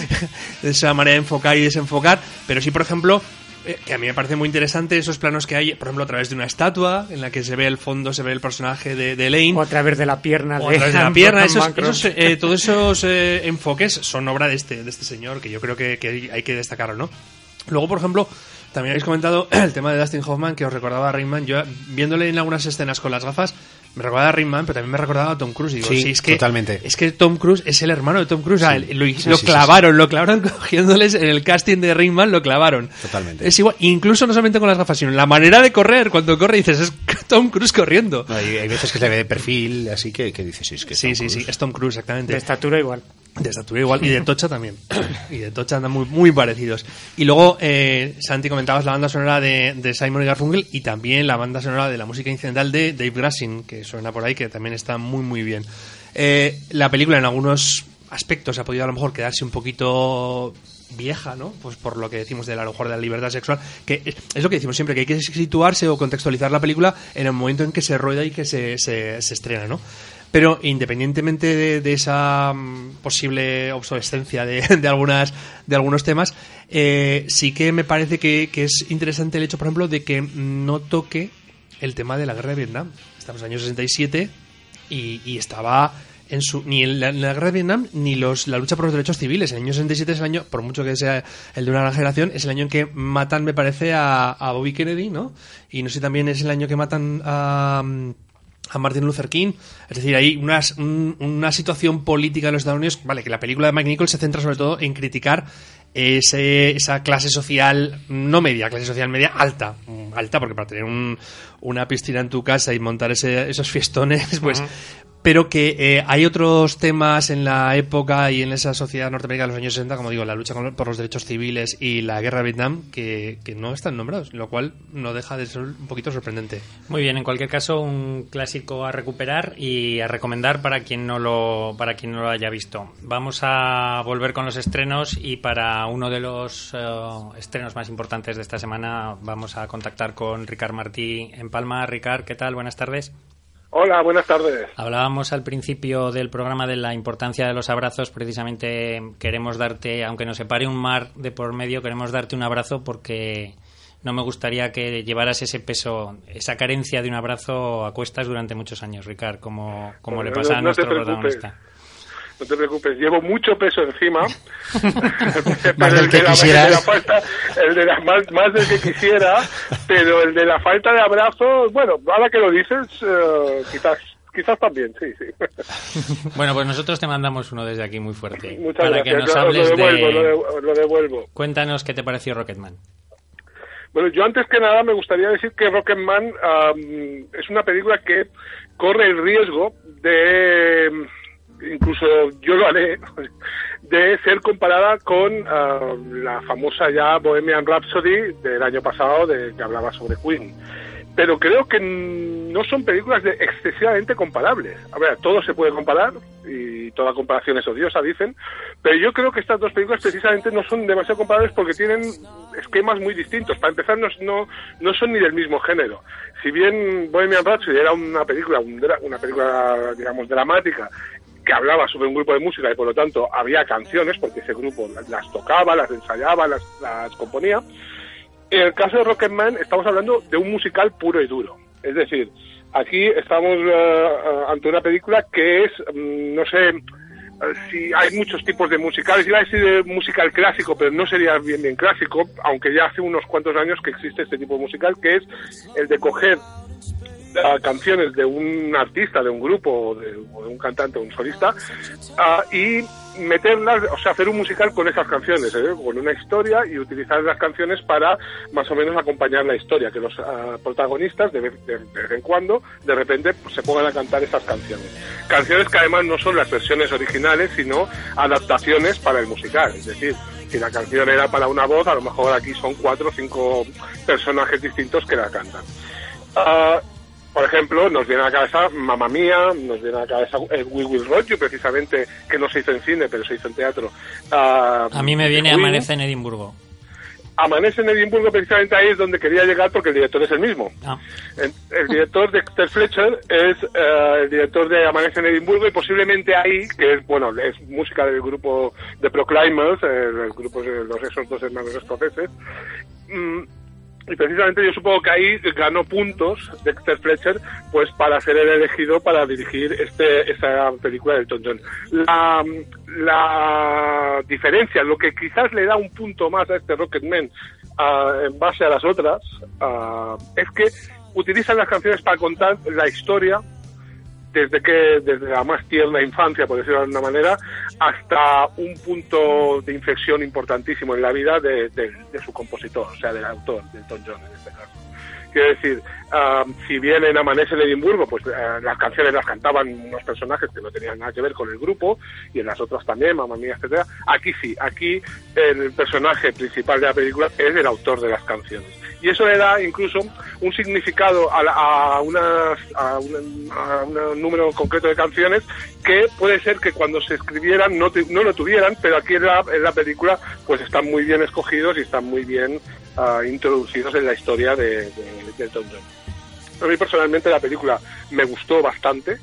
[SPEAKER 4] de esa manera de enfocar y desenfocar. Pero sí, por ejemplo, eh, que a mí me parece muy interesante esos planos que hay, por ejemplo, a través de una estatua en la que se ve el fondo, se ve el personaje de, de Elaine.
[SPEAKER 3] O a través de la pierna
[SPEAKER 4] O a través de la pierna, esos, eh, todos esos eh, enfoques son obra de este, de este señor, que yo creo que, que hay que destacarlo, ¿no? Luego, por ejemplo, también habéis comentado el tema de Dustin Hoffman, que os recordaba a Rainman. Yo, viéndole en algunas escenas con las gafas, me recordaba a Rainman, pero también me recordaba a Tom Cruise. Y digo,
[SPEAKER 2] Sí,
[SPEAKER 4] sí, es que,
[SPEAKER 2] totalmente.
[SPEAKER 4] Es que Tom Cruise es el hermano de Tom Cruise. Ah, lo,
[SPEAKER 2] Sí,
[SPEAKER 4] lo
[SPEAKER 2] sí, sí,
[SPEAKER 4] clavaron, lo clavaron cogiéndoles en el casting de Rainman, lo clavaron.
[SPEAKER 2] Totalmente.
[SPEAKER 4] Es igual, incluso no solamente con las gafas, sino la manera de correr. Cuando corre dices, es Tom Cruise corriendo.
[SPEAKER 2] No, hay, hay veces que se le ve de perfil, así que, que dices, sí, es que
[SPEAKER 4] Sí,
[SPEAKER 2] Tom
[SPEAKER 4] sí, sí, es Tom Cruise, exactamente.
[SPEAKER 3] De estatura igual.
[SPEAKER 4] De estatura igual y de tocha también. Y de tocha andan muy, muy parecidos. Y luego, eh, Santi, comentabas la banda sonora de, de Simon y Garfunkel y también la banda sonora de la música incidental de Dave Grassin, que suena por ahí, que también está muy, muy bien. Eh, la película en algunos aspectos ha podido a lo mejor quedarse un poquito vieja, ¿no? Pues por lo que decimos de la, lo mejor de la libertad sexual, que es, lo que decimos siempre, que hay que situarse o contextualizar la película en el momento en que se rueda y que se, se estrena, ¿no? Pero independientemente de, de esa mm, posible obsolescencia de, de algunas de algunos temas, eh, sí que me parece que, que es interesante el hecho, por ejemplo, de que no toque el tema de la guerra de Vietnam. Estamos en el año 67 y, y estaba en su ni en la, guerra de Vietnam ni los la lucha por los derechos civiles. El año 67 es el año, por mucho que sea el de una gran generación, es el año en que matan, me parece, a, a Bobby Kennedy, ¿no? Y no sé, también es el año que matan a a Martin Luther King. Es decir, hay unas- un- una situación política en los Estados Unidos, vale, que la película de Mike Nichols se centra sobre todo en criticar ese- esa clase social, no media, clase social media alta, alta, porque para tener un- una piscina en tu casa y montar ese- esos fiestones, pues... Pero que eh, hay otros temas en la época y en esa sociedad norteamericana de los años 60, como digo, la lucha por los derechos civiles y la guerra de Vietnam, que, que no están nombrados, lo cual no deja de ser un poquito sorprendente.
[SPEAKER 1] Muy bien, en cualquier caso, un clásico a recuperar y a recomendar para quien no lo, para quien no lo haya visto. Vamos a volver con los estrenos y para uno de los eh, estrenos más importantes de esta semana vamos a contactar con Ricard Martí en Palma. Ricard, ¿qué tal? Buenas tardes.
[SPEAKER 5] Hola, buenas tardes.
[SPEAKER 1] Hablábamos al principio del programa de la importancia de los abrazos. Precisamente queremos darte, aunque nos separe un mar de por medio, queremos darte un abrazo porque no me gustaría que llevaras ese peso, esa carencia de un abrazo a cuestas durante muchos años, Ricard, como, como le
[SPEAKER 5] No,
[SPEAKER 1] pasa a
[SPEAKER 5] no
[SPEAKER 1] nuestro protagonista.
[SPEAKER 5] No te preocupes, llevo mucho peso encima.
[SPEAKER 2] Más del
[SPEAKER 5] el
[SPEAKER 2] que
[SPEAKER 5] de la,
[SPEAKER 2] quisieras.
[SPEAKER 5] el de la falta, el de la- más, más del que quisiera, pero el de la falta de abrazo, bueno, ahora que lo dices, eh, quizás, quizás también, sí, sí.
[SPEAKER 1] Bueno, pues nosotros te mandamos uno desde aquí muy fuerte.
[SPEAKER 5] Muchas
[SPEAKER 1] para
[SPEAKER 5] gracias.
[SPEAKER 1] que nos hables
[SPEAKER 5] lo devuelvo, lo,
[SPEAKER 1] de...
[SPEAKER 5] de- lo devuelvo.
[SPEAKER 1] Cuéntanos qué te pareció Rocketman.
[SPEAKER 5] Bueno, yo antes que nada me gustaría decir que Rocketman am, es una película que corre el riesgo de, incluso yo lo haré, de ser comparada con ah, la famosa ya Bohemian Rhapsody del año pasado, de que hablaba sobre Queen. Pero creo que no son películas de excesivamente comparables. A ver, todo se puede comparar y toda comparación es odiosa, dicen, pero yo creo que estas dos películas precisamente no son demasiado comparables porque tienen esquemas muy distintos. Para empezar, no, no, son ni del mismo género. Si bien Bohemian Rhapsody era una película, un una película, digamos, dramática, que hablaba sobre un grupo de música y por lo tanto había canciones, porque ese grupo las, tocaba, las ensayaba, las, componía. En el caso de Rocketman estamos hablando de un musical puro y duro. Es decir, aquí estamos eh, eh, ante una película que es, mm, no sé, eh, si hay muchos tipos de musicales. Iba a decir musical clásico, pero no sería bien bien clásico, aunque ya hace unos cuantos años que existe este tipo de musical, que es el de coger canciones de un artista, de un grupo, o de, un cantante o un solista, ah, y meterlas, o sea, hacer un musical con esas canciones, ¿eh? con una historia y utilizar las canciones para más o menos acompañar la historia, que los ah, protagonistas de vez, en cuando, de repente, pues, se pongan a cantar esas canciones. Canciones que además no son las versiones originales, sino adaptaciones para el musical, es decir, si la canción era para una voz, a lo mejor aquí son cuatro o cinco personajes distintos que la cantan. Uh, por ejemplo, nos viene a la cabeza Mamma Mía, nos viene a la cabeza eh, We Will Rock You, precisamente, que no se hizo en cine, pero se hizo en teatro.
[SPEAKER 1] Uh, a mí me viene Amanece en Edimburgo.
[SPEAKER 5] Amanece en Edimburgo, precisamente ahí es donde quería llegar porque el director es el mismo. Ah. El, director de Dexter Fletcher es uh, el director de Amanece en Edimburgo y posiblemente ahí, que es, bueno, es música del grupo de Proclaimers, el, el grupo de los esos dos hermanos escoceses, mm, y precisamente yo supongo que ahí ganó puntos Dexter Fletcher pues para ser el elegido para dirigir este esta película de Elton John. La, la diferencia, lo que quizás le da un punto más a este Rocketman uh, en base a las otras, uh, es que utilizan las canciones para contar la historia desde que desde la más tierna infancia, por decirlo de alguna manera, hasta un punto de inflexión importantísimo en la vida de, su compositor, o sea, del autor, del Tom John en este caso. Quiero decir, si bien en Amanece en Edimburgo, pues eh, las canciones las cantaban unos personajes que no tenían nada que ver con el grupo, y en las otras también, Mamma Mía, etcétera. Aquí sí, aquí el personaje principal de la película es el autor de las canciones y eso le da incluso un significado a, a, unas, a, un número concreto de canciones que puede ser que cuando se escribieran no, no lo tuvieran, pero aquí en la, en la, película pues están muy bien escogidos y están muy bien uh, introducidos en la historia de, de, Tom Jones. A mí personalmente la película me gustó bastante,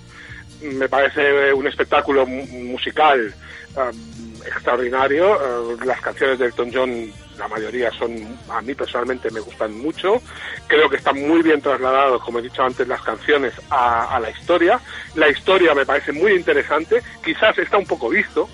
[SPEAKER 5] me parece un espectáculo musical um, extraordinario, uh, las canciones de Elton John la mayoría son, a mí personalmente me gustan mucho, creo que están muy bien trasladados, como he dicho antes, las canciones a, a la historia, la historia me parece muy interesante, quizás está un poco visto,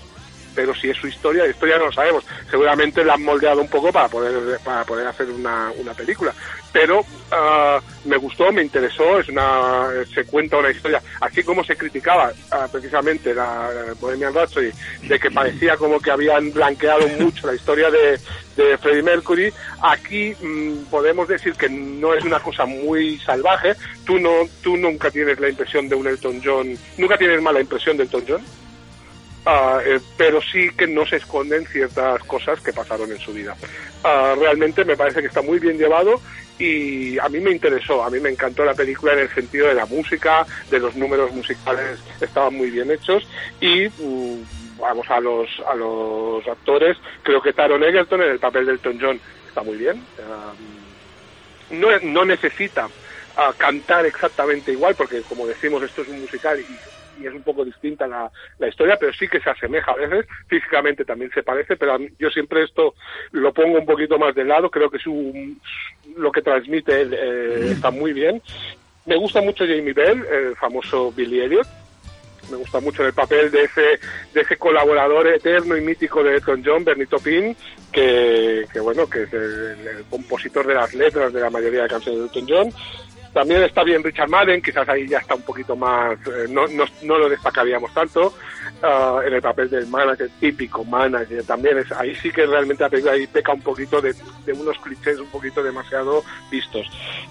[SPEAKER 5] pero si es su historia, la historia no lo sabemos. Seguramente la han moldeado un poco para poder, para poder hacer una, una película. Pero uh, me gustó, me interesó, es una, se cuenta una historia. Así como se criticaba uh, precisamente la, Bohemian Rhapsody, de que parecía como que habían blanqueado mucho la historia de, de Freddie Mercury, aquí mmm, podemos decir que no es una cosa muy salvaje. Tú, no, tú nunca tienes la impresión de un Elton John, nunca tienes mala impresión de Elton John Uh, eh, pero sí que no se esconden ciertas cosas que pasaron en su vida. Uh, realmente me parece que está muy bien llevado y a mí me interesó, a mí me encantó la película en el sentido de la música, de los números musicales estaban muy bien hechos y uh, vamos a los a los actores, creo que Taron Egerton en el papel del Elton John está muy bien. no, no necesita cantar exactamente igual porque como decimos esto es un musical y y es un poco distinta la, la historia, pero sí que se asemeja a veces, físicamente también se parece, pero yo siempre esto lo pongo un poquito más de lado, creo que su, lo que transmite él eh, está muy bien. Me gusta mucho Jamie Bell, el famoso Billy Elliot, me gusta mucho el papel de ese de ese colaborador eterno y mítico de Elton John, Bernie Taupin, que, que bueno, que es el, el, compositor de las letras de la mayoría de canciones de Elton John. También está bien Richard Madden, quizás ahí ya está un poquito más, eh, no, no, no, lo destacaríamos tanto, uh, en el papel del manager, típico manager, también ahí sí que realmente la película ahí peca un poquito de, de, unos clichés un poquito demasiado vistos.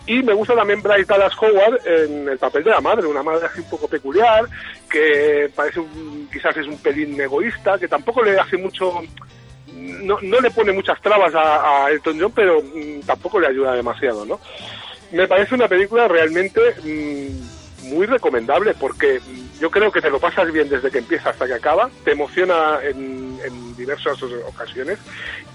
[SPEAKER 5] Y me gusta también Bryce Dallas Howard en el papel de la madre, una madre así un poco peculiar, que parece un, quizás es un pelín egoísta, que tampoco le hace mucho no, no le pone muchas trabas a, a Elton John, pero mmm, tampoco le ayuda demasiado, ¿no? Me parece una película realmente mmm, muy recomendable porque yo creo que te lo pasas bien desde que empieza hasta que acaba, te emociona en, en, diversas ocasiones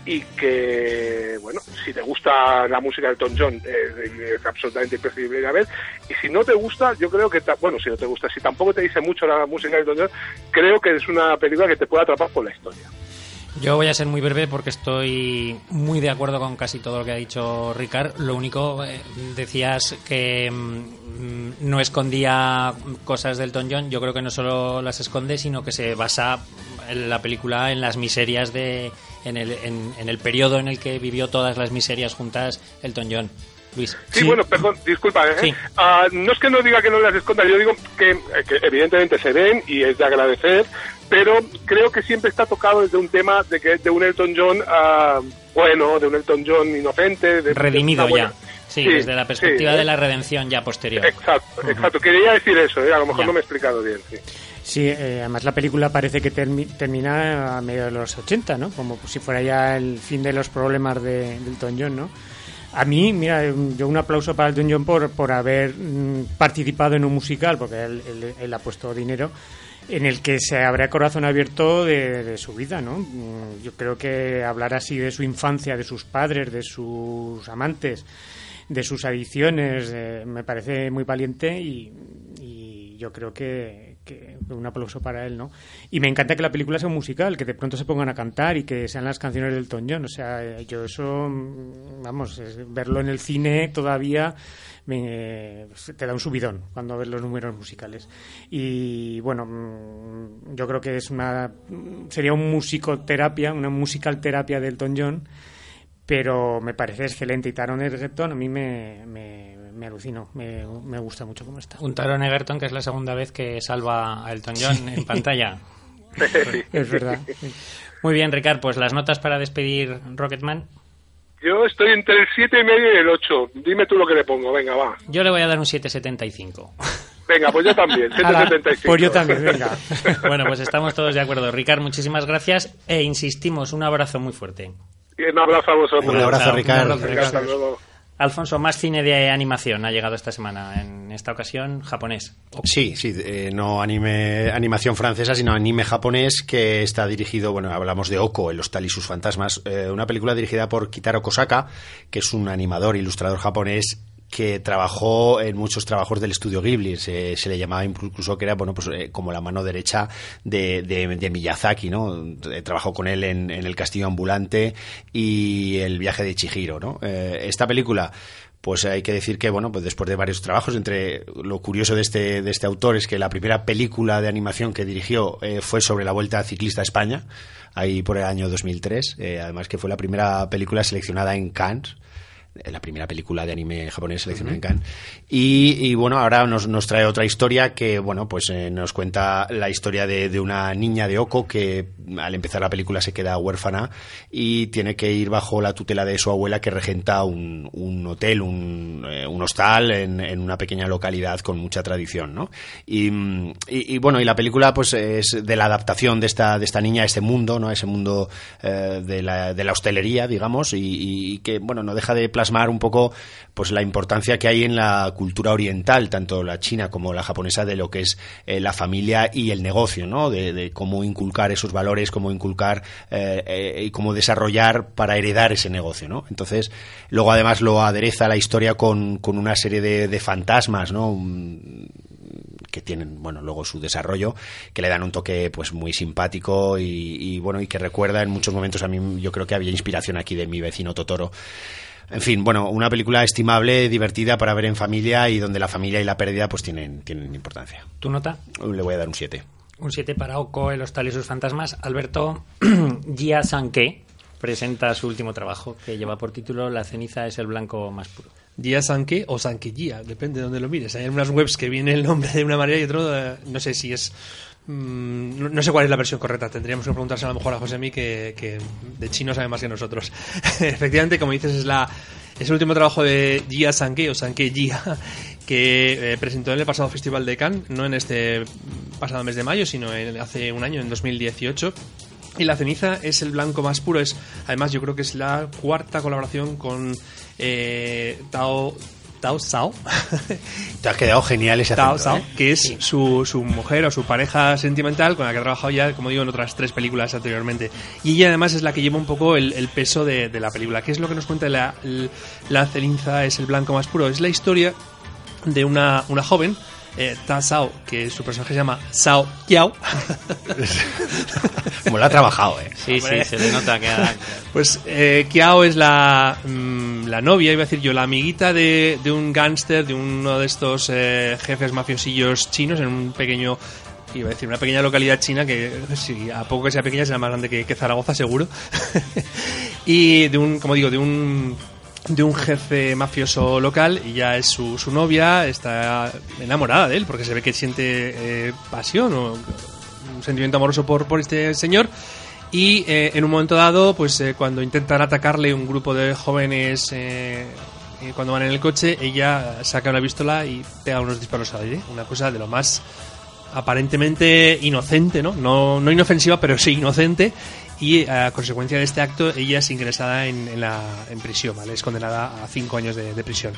[SPEAKER 5] y que, bueno, si te gusta la música de Tom John eh, es absolutamente imprescindible ir a ver y si no te gusta, yo creo que, bueno, si no te gusta, si tampoco te dice mucho la música de Tom John, creo que es una película que te puede atrapar por la historia.
[SPEAKER 1] Yo voy a ser muy breve porque estoy muy de acuerdo con casi todo lo que ha dicho Ricard. Lo único, eh, decías que mm, no escondía cosas del Elton John. Yo creo que no solo las esconde, sino que se basa en la película en las miserias de. en el, en, en el periodo en el que vivió todas las miserias juntas Elton John. Luis.
[SPEAKER 5] Sí, bueno, perdón, disculpa. ¿eh?
[SPEAKER 1] Sí.
[SPEAKER 5] Ah, no es que no diga que no las esconda, yo digo que, eh, que evidentemente se ven y es de agradecer, pero creo que siempre está tocado desde un tema de que de un Elton John ah, bueno, de un Elton John inocente, de,
[SPEAKER 1] Redimido
[SPEAKER 5] de
[SPEAKER 1] ya. Sí,
[SPEAKER 5] Sí,
[SPEAKER 1] desde la perspectiva
[SPEAKER 5] sí,
[SPEAKER 1] de
[SPEAKER 5] ¿eh?
[SPEAKER 1] la redención ya posterior.
[SPEAKER 5] Exacto, exacto. Quería decir eso, ¿eh? a lo mejor
[SPEAKER 1] Ya.
[SPEAKER 5] no me he explicado bien. Sí.
[SPEAKER 3] Sí, eh, además la película parece que termi- termina a medio de los 80, ¿no? Como si fuera ya el fin de los problemas de, de Elton John, ¿no? A mí, mira, yo un aplauso para Elton John por, por haber mm, participado en un musical, porque él, él- él ha puesto dinero, en el que se a corazón abierto de, su vida, ¿no? Yo creo que hablar así de su infancia, de sus padres, de sus amantes, de sus adicciones, eh, me parece muy valiente y yo creo que, que un aplauso para él, ¿no? Y me encanta que la película sea un musical, que de pronto se pongan a cantar y que sean las canciones del Elton John. O sea, yo eso, mm, vamos, verlo en el cine todavía me- te da un subidón cuando ves los números musicales. Y bueno, mm, yo creo que es una sería un musicoterapia, una musical terapia de Elton John pero me parece excelente. Y Taron Egerton a mí me, me alucinó, me, me gusta mucho cómo está.
[SPEAKER 1] Un Taron Egerton que es la segunda vez que salva a Elton John en pantalla.
[SPEAKER 3] Es verdad.
[SPEAKER 1] Muy bien, Ricard, pues las notas para despedir Rocketman.
[SPEAKER 5] Yo estoy entre el 7 y medio y el 8. Dime tú lo que le pongo, venga, va.
[SPEAKER 1] Yo le voy a dar un 775.
[SPEAKER 5] Venga, pues yo también,
[SPEAKER 3] Ala,
[SPEAKER 5] 7.75.
[SPEAKER 3] pues yo también, venga.
[SPEAKER 1] bueno, pues estamos todos de acuerdo. Ricard, muchísimas gracias e insistimos, un abrazo muy fuerte.
[SPEAKER 5] Y un abrazo a vosotros.
[SPEAKER 2] Un abrazo, Ricardo.
[SPEAKER 1] un abrazo,
[SPEAKER 5] Venga, hasta luego.
[SPEAKER 1] Alfonso, más cine de animación ha llegado esta semana, en esta ocasión japonés.
[SPEAKER 2] Sí, sí, eh, no anime, animación francesa, sino anime japonés que está dirigido, bueno, hablamos de Oko, el hostal y sus fantasmas, eh, una película dirigida por Kitaro Kosaka, que es un animador, ilustrador japonés que trabajó en muchos trabajos del estudio Ghibli, se, le llamaba incluso que era bueno pues eh, como la mano derecha de, Miyazaki, ¿no? Eh, Trabajó con él en, El Castillo Ambulante y El viaje de Chihiro, ¿no? Eh, esta película pues hay que decir que bueno pues después de varios trabajos entre lo curioso de este de este autor es que la primera película de animación que dirigió fue sobre la vuelta ciclista a España ahí por el año 2003 eh, además que fue la primera película seleccionada en Cannes la primera película de anime japonés seleccionada en Cannes. Y, y, bueno, ahora nos, nos trae otra historia que, bueno, pues eh, nos cuenta la historia de, de una niña de Oko que al empezar la película se queda huérfana y tiene que ir bajo la tutela de su abuela que regenta un, un hotel, un, eh, un hostal en, en una pequeña localidad con mucha tradición, ¿no? Y, y- y, bueno, y la película pues es de la adaptación de esta, de esta niña a ese mundo, ¿no? A ese mundo eh, de, la, de la hostelería, digamos, y, y que, bueno, no deja de plasmar un poco pues la importancia que hay en la cultura oriental, tanto la china como la japonesa, de lo que es eh, la familia y el negocio, ¿no? De, de cómo inculcar esos valores, cómo inculcar eh, eh, y cómo desarrollar para heredar ese negocio, ¿no? Entonces, luego además lo adereza la historia con, con una serie de, fantasmas, ¿no? Un- que tienen bueno luego su desarrollo que le dan un toque pues muy simpático y, y, bueno y que recuerda en muchos momentos a mí yo creo que había inspiración aquí de mi vecino Totoro en fin bueno una película estimable divertida para ver en familia y donde la familia y la pérdida pues tienen tienen importancia
[SPEAKER 1] ¿Tu nota?
[SPEAKER 2] le voy a dar un 7
[SPEAKER 1] Un 7 para Oko, El Hostal y sus fantasmas. Alberto Gia Sanke presenta su último trabajo que lleva por título La ceniza es el blanco más puro.
[SPEAKER 4] Gia Sanke o Sankegia, depende de donde lo mires. Hay unas webs que viene el nombre de una manera y otro, eh, no sé si es. mm, no- sé cuál es la versión correcta. Tendríamos que preguntarse a lo mejor a José que, que de chino sabe más que nosotros. Efectivamente, como dices, es la es el último trabajo de Gia Sanke o Sanke Gia que eh, presentó en el pasado Festival de Cannes, no en este pasado mes de mayo, sino en- hace un año, en 2018. Y la ceniza es el blanco más puro. Es, además, yo creo que es la cuarta colaboración con eh, Tao, Tao Sao.
[SPEAKER 2] te ha quedado genial ese
[SPEAKER 4] Tao
[SPEAKER 2] acento,
[SPEAKER 4] Sao,
[SPEAKER 2] ¿eh?
[SPEAKER 4] que es su, su mujer o su pareja sentimental con la que ha trabajado ya, como digo, en otras tres películas anteriormente. Y ella además es la que lleva un poco el, el peso de, de la película. ¿Qué es lo que nos cuenta la, la ceniza es el blanco más puro? Es la historia de una, una joven eh, Ta Sao, que su personaje se llama Sao Kiao.
[SPEAKER 2] Como lo ha trabajado, ¿eh?
[SPEAKER 1] Sí, sí, se le nota que ha...
[SPEAKER 4] Pues eh, Kiao es la, mm, la novia, iba a decir yo, la amiguita de, de un gángster, de uno de estos eh, jefes mafiosillos chinos en un pequeño iba a decir, una pequeña localidad china que si a poco que sea pequeña será más grande que, que Zaragoza seguro y de un como digo de un de un jefe mafioso local y ya es su, su novia está enamorada de él porque se ve que siente eh, pasión o un sentimiento amoroso por, por este señor y eh, en un momento dado pues eh, cuando intentan atacarle un grupo de jóvenes cuando van en el coche ella saca una pistola y pega unos disparos al aire una cosa de lo más aparentemente inocente, ¿no? No, no inofensiva, pero sí inocente. Y eh, a consecuencia de este acto, ella es ingresada en, la, en prisión, ¿vale? Es condenada a cinco años de, prisión.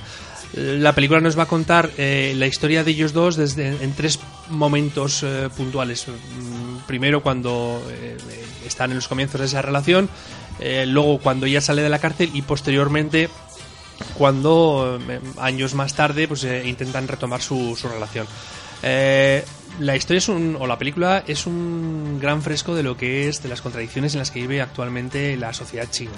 [SPEAKER 4] Eh, La película nos va a contar eh, la historia de ellos dos desde en tres momentos puntuales. Mm, Primero cuando están en los comienzos de esa relación, luego cuando ella sale de la cárcel y posteriormente cuando años más tarde pues intentan retomar su, relación. La historia es un, o la película es un gran fresco de lo que es de las contradicciones en las que vive actualmente la sociedad china.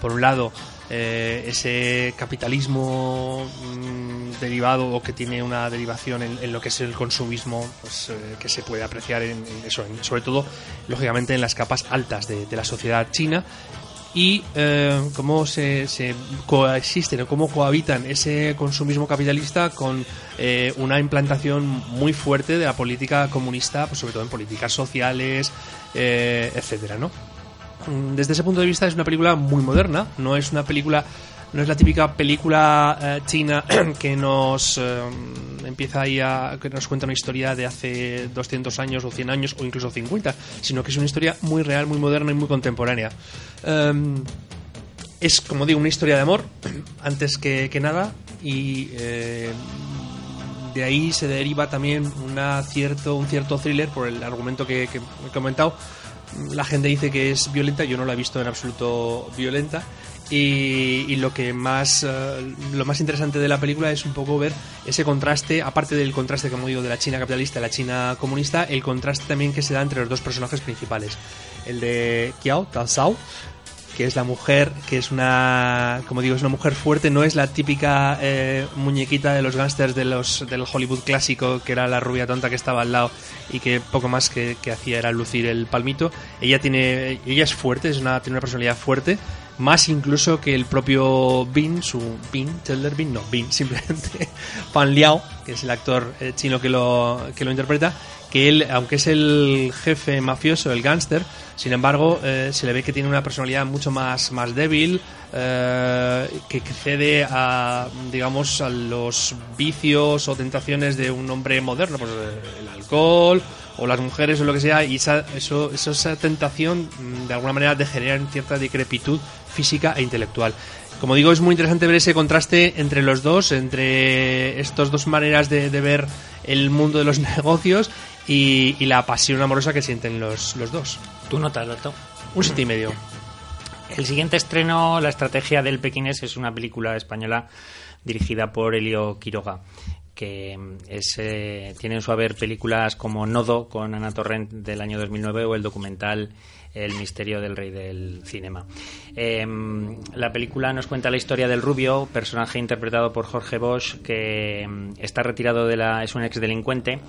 [SPEAKER 4] Por un lado, eh, ese capitalismo mm, derivado o que tiene una derivación en, lo que es el consumismo, pues, eh, que se puede apreciar en, eso, en- sobre todo, lógicamente, en las capas altas de la sociedad china y eh, cómo se, se coexisten o cómo cohabitan ese consumismo capitalista con eh, una implantación muy fuerte de la política comunista, pues sobre todo en políticas sociales, eh, etcétera, ¿no? Mm, Desde ese punto de vista es una película muy moderna, no es una película no es la típica película eh, china que nos eh, empieza ahí a que nos cuenta una historia de hace 200 años o 100 años o incluso 50, sino que es una historia muy real, muy moderna y muy contemporánea. Em, es, como digo, una historia de amor, antes que, que nada, y eh, de ahí se deriva también una cierto, un cierto thriller por el argumento que, que he comentado. La gente dice que es violenta, yo no la he visto en absoluto violenta. Y, y lo que más eh, lo más interesante de la película es un poco ver ese contraste, aparte del contraste, como digo, de la China capitalista y la China comunista, el contraste también que se da entre los dos personajes principales. El de Kiao, Tao Sao, que es la mujer, que es una, como digo, es una mujer fuerte, no es la típica eh, muñequita de los gángsters de los, del Hollywood clásico, que era la rubia tonta que estaba al lado y que poco más que, que hacía era lucir el palmito. Ella tiene, ella es fuerte, es una, tiene una personalidad fuerte, más incluso que el propio Bin, su Bin, Teller Bin, no, Bin, simplemente Fan Liao, que es el actor eh, chino que lo, que lo interpreta, que él, aunque es el jefe mafioso, el gángster, sin embargo, eh, se le ve que tiene una personalidad mucho más, más débil, eh, que cede a, digamos, a los vicios o tentaciones de un hombre moderno, pues el alcohol o las mujeres o lo que sea, y esa, eso- esa tentación mm, de alguna manera degenera en cierta decrepitud física e intelectual. Como digo, es muy interesante ver ese contraste entre los dos, entre estas dos maneras de, de ver el mundo de los negocios y, y la pasión amorosa que sienten los, los dos.
[SPEAKER 1] ¿Tú notas, Loto?
[SPEAKER 4] Un siete y medio.
[SPEAKER 1] El siguiente estreno, La estrategia del pequinés, es una película española dirigida por Elio Quiroga que es, eh, tiene en su haber películas como Nodo con Ana Torrent del año 2009 o el documental El misterio del rey del cinema. Eh, la película nos cuenta la historia del rubio, personaje interpretado por Jorge Bosch, que mm, está retirado de la es un ex delincuente,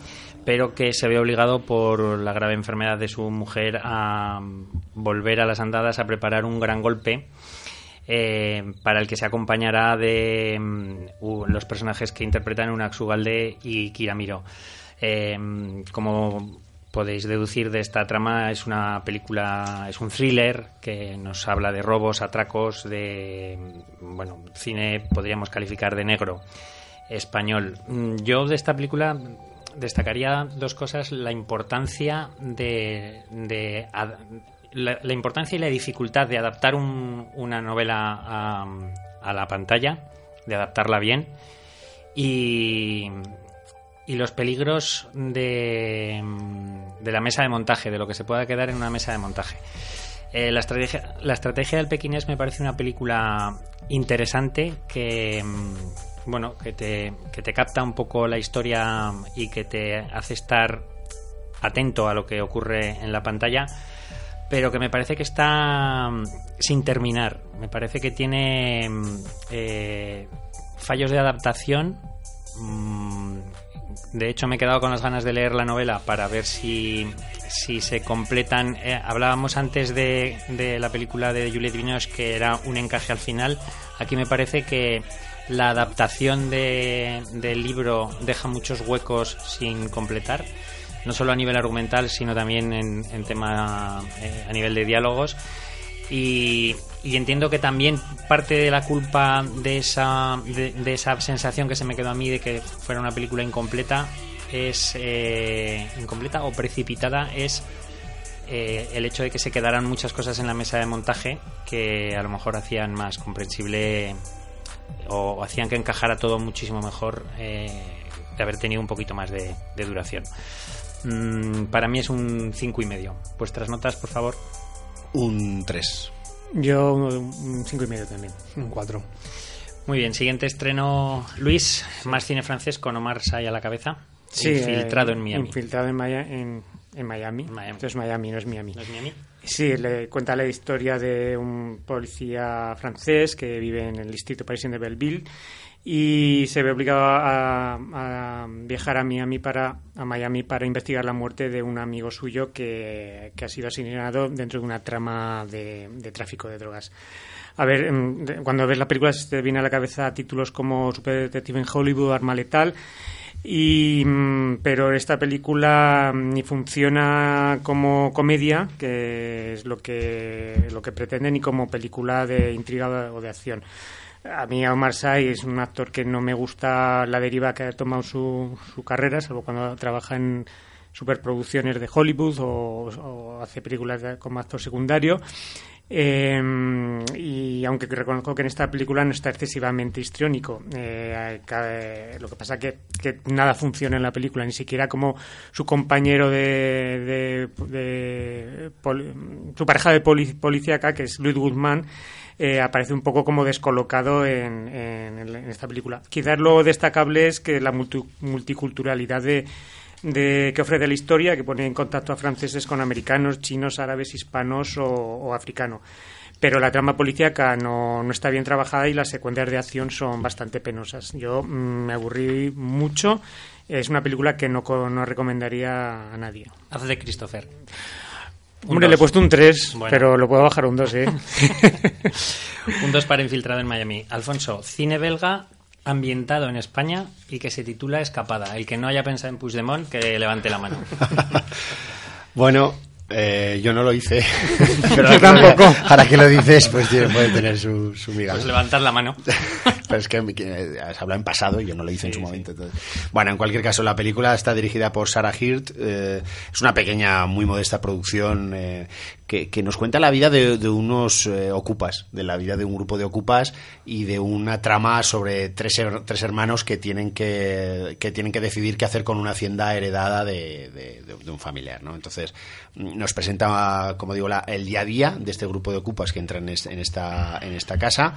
[SPEAKER 1] pero que se ve obligado por la grave enfermedad de su mujer a mm, volver a las andadas a preparar un gran golpe para el que se acompañará de los personajes que interpretan Unax Ugalde y Kiramiro. Como podéis deducir de esta trama, es una película, es un thriller que nos habla de robos, atracos, de bueno, cine podríamos calificar de negro español. Mm, Yo de esta película destacaría dos cosas: la importancia de, de la importancia y la dificultad de adaptar un- una novela a, a la pantalla, de adaptarla bien, y, y los peligros de, de la mesa de montaje, de lo que se pueda quedar en una mesa de montaje. Eh, la, estrategia, la estrategia del pequinés me parece una película interesante que, mm, bueno, que te, que te capta un poco la historia y que te hace estar atento a lo que ocurre en la pantalla, pero que me parece que está mm, sin terminar. Me parece que tiene mm, eh, fallos de adaptación. Mm, de hecho, me he quedado con las ganas de leer la novela para ver si, si se completan. Eh, hablábamos antes de, de, la película de Juliette Binoche que era un encaje al final. Aquí me parece que la adaptación de, del libro deja muchos huecos sin completar, no solo a nivel argumental, sino también en, tema eh, a nivel de diálogos. Y, entiendo que también parte de la culpa de esa, de, esa sensación que se me quedó a mí de que fuera una película incompleta es eh, incompleta o precipitada es eh, el hecho de que se quedaran muchas cosas en la mesa de montaje que a lo mejor hacían más comprensible o hacían que encajara todo muchísimo mejor eh, de haber tenido un poquito más de, duración. Mm, para mí es un cinco y medio. Vuestras notas, por favor.
[SPEAKER 2] Un 3.
[SPEAKER 3] Yo un cinco y medio también.
[SPEAKER 4] Un 4.
[SPEAKER 1] Muy bien, siguiente estreno, Luis, más cine francés con Omar Say a la cabeza.
[SPEAKER 3] Sí,
[SPEAKER 1] infiltrado en Miami.
[SPEAKER 3] Infiltrado en, en, en Miami.
[SPEAKER 1] Miami.
[SPEAKER 3] Entonces Miami, no es Miami.
[SPEAKER 1] ¿No es Miami?
[SPEAKER 3] Sí, le cuenta la historia de un policía francés que vive en el distrito parisino de Belleville y se ve obligado a, viajar a Miami para a Miami para investigar la muerte de un amigo suyo que, ha sido asesinado dentro de una trama de, tráfico de drogas. A ver, em, cuando ves la película se te viene a la cabeza títulos como Super Detective en Hollywood, Arma Letal y, mm, pero esta película mm, ni funciona como comedia, que es lo que, lo que pretende, ni como película de intriga o de acción. A mí Omar Sy es un actor que no me gusta la deriva que ha tomado su, su carrera, salvo cuando trabaja en superproducciones de Hollywood o, hace películas como actor secundario. Eh, y aunque reconozco que en esta película no está excesivamente histriónico, eh, lo que pasa que, que nada funciona en la película, ni siquiera como su compañero de, de, su pareja de policía que es Luis Guzmán, eh, aparece un poco como descolocado en, esta película. Quizás lo destacable es que la multiculturalidad de de, que ofrece la historia, que pone en contacto a franceses con americanos, chinos, árabes, hispanos o, africanos. Pero la trama policíaca no, no, está bien trabajada y las secuencias de acción son bastante penosas. Yo mm, me aburrí mucho. Es una película que no, no recomendaría a nadie.
[SPEAKER 1] Haz de Christopher.
[SPEAKER 3] Hombre, le he puesto un 3, pero lo puedo bajar un 2, ¿eh?
[SPEAKER 1] un 2 para Infiltrado en Miami. Alfonso, cine belga ambientado en España y que se titula Escapada. El que no haya pensado en Puigdemont, que levante la mano.
[SPEAKER 2] bueno, eh, yo no lo hice.
[SPEAKER 3] Pero tampoco.
[SPEAKER 2] Ahora que lo dices, pues puede tener su, su
[SPEAKER 1] Pues levantar la mano.
[SPEAKER 2] Pero es que, se habla en pasado y yo no lo hice en su momento. Bueno, en cualquier caso, la película está dirigida por Sarah Hirt. Eh, es una pequeña, muy modesta producción eh, que, nos cuenta la vida de, unos eh, ocupas, de la vida de un grupo de ocupas y de una trama sobre tres, tres hermanos que tienen que, que tienen que decidir qué hacer con una hacienda heredada de, un familiar. ¿no? Entonces, nos presenta, como digo, el día a día de este grupo de ocupas que entran en esta, en esta casa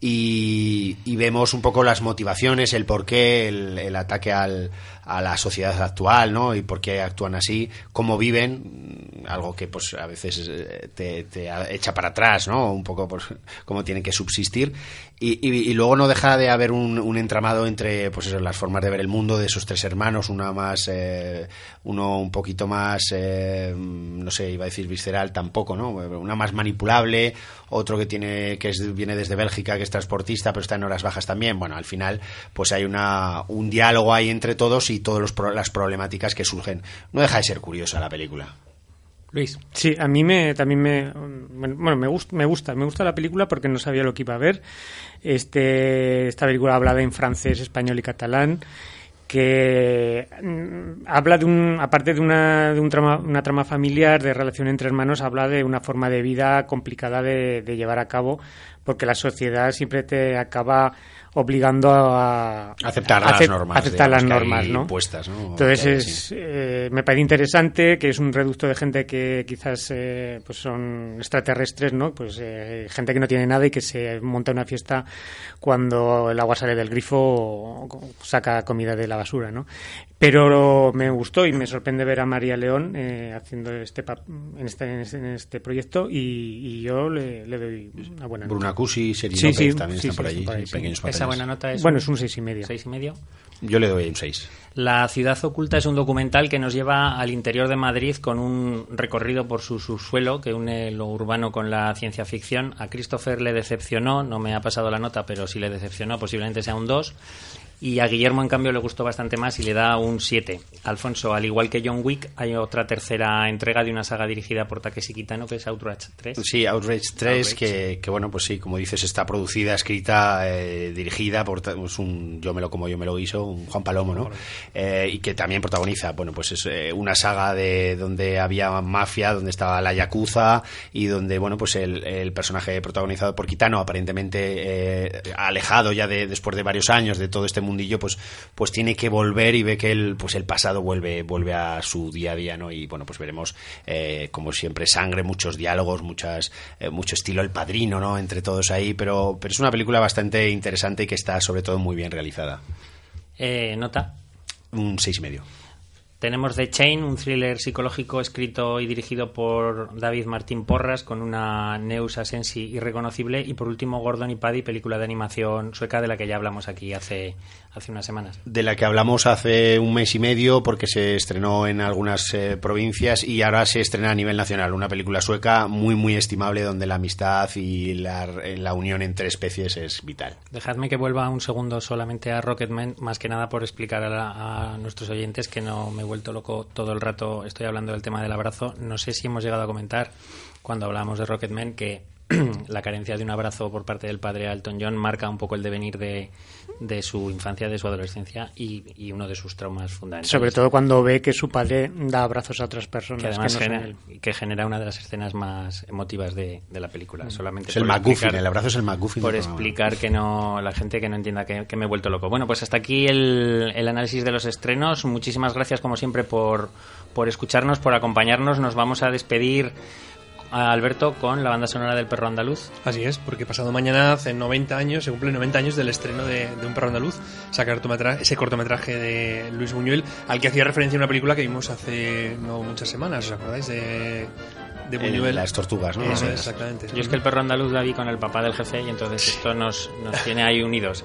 [SPEAKER 2] y, vemos un poco las motivaciones, el porqué, el, el ataque al, a la sociedad actual, ¿no? Y por qué actúan así, cómo viven, algo que pues a veces eh, te, te echa para atrás, ¿no? Un poco pues cómo tienen que subsistir y, luego no deja de haber un, entramado entre pues eso, las formas de ver el mundo de esos tres hermanos, una más, eh, uno un poquito más, eh, no sé, iba a decir visceral tampoco, ¿no? Una más manipulable, otro que tiene que viene desde Bélgica, que es transportista, pero está en horas bajas también. Bueno, al final, pues hay una, un diálogo ahí entre todos y todas las problemáticas que surgen. No deja de ser curiosa la película.
[SPEAKER 1] Luis.
[SPEAKER 3] Sí, a mí me, también me, bueno, me, gusta, me gusta, me gusta la película porque no sabía lo que iba a ver. Este, esta película hablada en francés, español y catalán que mm, habla de un, aparte de una, de un trama, una trama familiar, de relación entre hermanos, habla de una forma de vida complicada de, llevar a cabo, porque la sociedad siempre te acaba obligando a
[SPEAKER 2] aceptar
[SPEAKER 3] a
[SPEAKER 2] las normas,
[SPEAKER 3] aceptar las normas, ¿no?
[SPEAKER 2] impuestas, ¿no?
[SPEAKER 3] Entonces es,
[SPEAKER 2] sí.
[SPEAKER 3] eh, me parece interesante que es un reducto de gente que quizás eh, pues son extraterrestres, ¿no? Pues eh, gente que no tiene nada y que se monta una fiesta cuando el agua sale del grifo o saca comida de la basura, ¿no? Pero me gustó y me sorprende ver a María León eh, haciendo este, pap- en este en este, en este proyecto y, y yo le, le doy una buena nota.
[SPEAKER 2] Bruna Cusi, Seri
[SPEAKER 3] Sí,
[SPEAKER 2] también
[SPEAKER 3] sí,
[SPEAKER 2] están
[SPEAKER 3] sí,
[SPEAKER 2] por allí,
[SPEAKER 3] por ahí,
[SPEAKER 2] pequeños.
[SPEAKER 1] Esa buena nota es
[SPEAKER 3] Bueno,
[SPEAKER 1] un
[SPEAKER 3] es un seis y medio.
[SPEAKER 1] seis y medio.
[SPEAKER 2] Yo le doy un 6.
[SPEAKER 1] La ciudad oculta es un documental que nos lleva al interior de Madrid con un recorrido por su subsuelo que une lo urbano con la ciencia ficción. A Christopher le decepcionó, no me ha pasado la nota, pero si le decepcionó posiblemente sea un 2. Y a Guillermo, en cambio, le gustó bastante más y le da un 7. Alfonso, al igual que John Wick, hay otra tercera entrega de una saga dirigida por Takeshi Kitano, que es Outrage 3.
[SPEAKER 2] Sí, Outrage 3,
[SPEAKER 1] Outrage.
[SPEAKER 2] Que, que bueno, pues sí, como dices, está producida, escrita, eh, dirigida por ta- es un Yo me lo como, yo me lo guiso, un Juan Palomo, ¿no? Eh, y que también protagoniza, bueno, pues es eh, una saga de donde había mafia, donde estaba la Yakuza y donde, bueno, pues el, el personaje protagonizado por Kitano, aparentemente eh, alejado ya de, después de varios años de todo este mundillo, pues, pues tiene que volver y ve que el, pues el pasado vuelve, vuelve a su día a día, ¿no? Y bueno, pues veremos, eh, como siempre, sangre, muchos diálogos, muchas, eh, mucho estilo El Padrino, ¿no? Entre todos ahí, pero, pero es una película bastante interesante y que está sobre todo muy bien realizada.
[SPEAKER 1] Eh, nota.
[SPEAKER 2] Un seis y medio.
[SPEAKER 1] Tenemos The Chain, un thriller psicológico escrito y dirigido por David Martín Porras con una Neus Asensi irreconocible y por último Gordon y Paddy, película de animación sueca de la que ya hablamos aquí hace, hace unas semanas.
[SPEAKER 2] de la que hablamos hace un mes y medio porque se estrenó en algunas eh, provincias y ahora se estrena a nivel nacional. Una película sueca muy, muy estimable donde la amistad y la, la unión entre especies es vital.
[SPEAKER 1] Dejadme que vuelva un segundo solamente a Rocketman, más que nada por explicar a, la- a nuestros oyentes que no me vuelto loco todo el rato. Estoy hablando del tema del abrazo. No sé si hemos llegado a comentar cuando hablábamos de Rocketman que la carencia de un abrazo por parte del padre a Elton John marca un poco el devenir de, de su infancia, de su adolescencia y, y uno de sus traumas fundamentales.
[SPEAKER 3] Sobre todo cuando ve que su padre da abrazos a otras personas
[SPEAKER 1] que además
[SPEAKER 3] no son
[SPEAKER 1] genera, que genera una de las escenas más emotivas de, de la película. Solamente
[SPEAKER 2] Es el McGuffin, el abrazo es el McGuffin.
[SPEAKER 1] por explicar que no la gente que no entienda que, que me he vuelto loco. Bueno, pues hasta aquí el, el análisis de los estrenos. Muchísimas gracias como siempre por, por escucharnos, por acompañarnos. Nos vamos a despedir a Alberto con la banda sonora del perro andaluz.
[SPEAKER 4] Así es, porque pasado mañana, hace 90 años, se cumplen 90 años del estreno de, de Un perro andaluz, ese cortometraje, ese cortometraje de Luis Buñuel, al que hacía referencia una película que vimos hace no muchas semanas, ¿os acordáis? De, de
[SPEAKER 2] El-
[SPEAKER 4] Buñuel.
[SPEAKER 2] las tortugas, ¿no?
[SPEAKER 4] Eso exactamente.
[SPEAKER 1] Yo es que el perro andaluz la vi con el papá del jefe y entonces esto nos, nos tiene ahí unidos.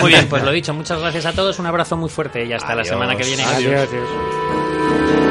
[SPEAKER 1] Muy bien, pues lo dicho, muchas gracias a todos, un abrazo muy fuerte y hasta la semana que viene.
[SPEAKER 3] Adiós, adiós.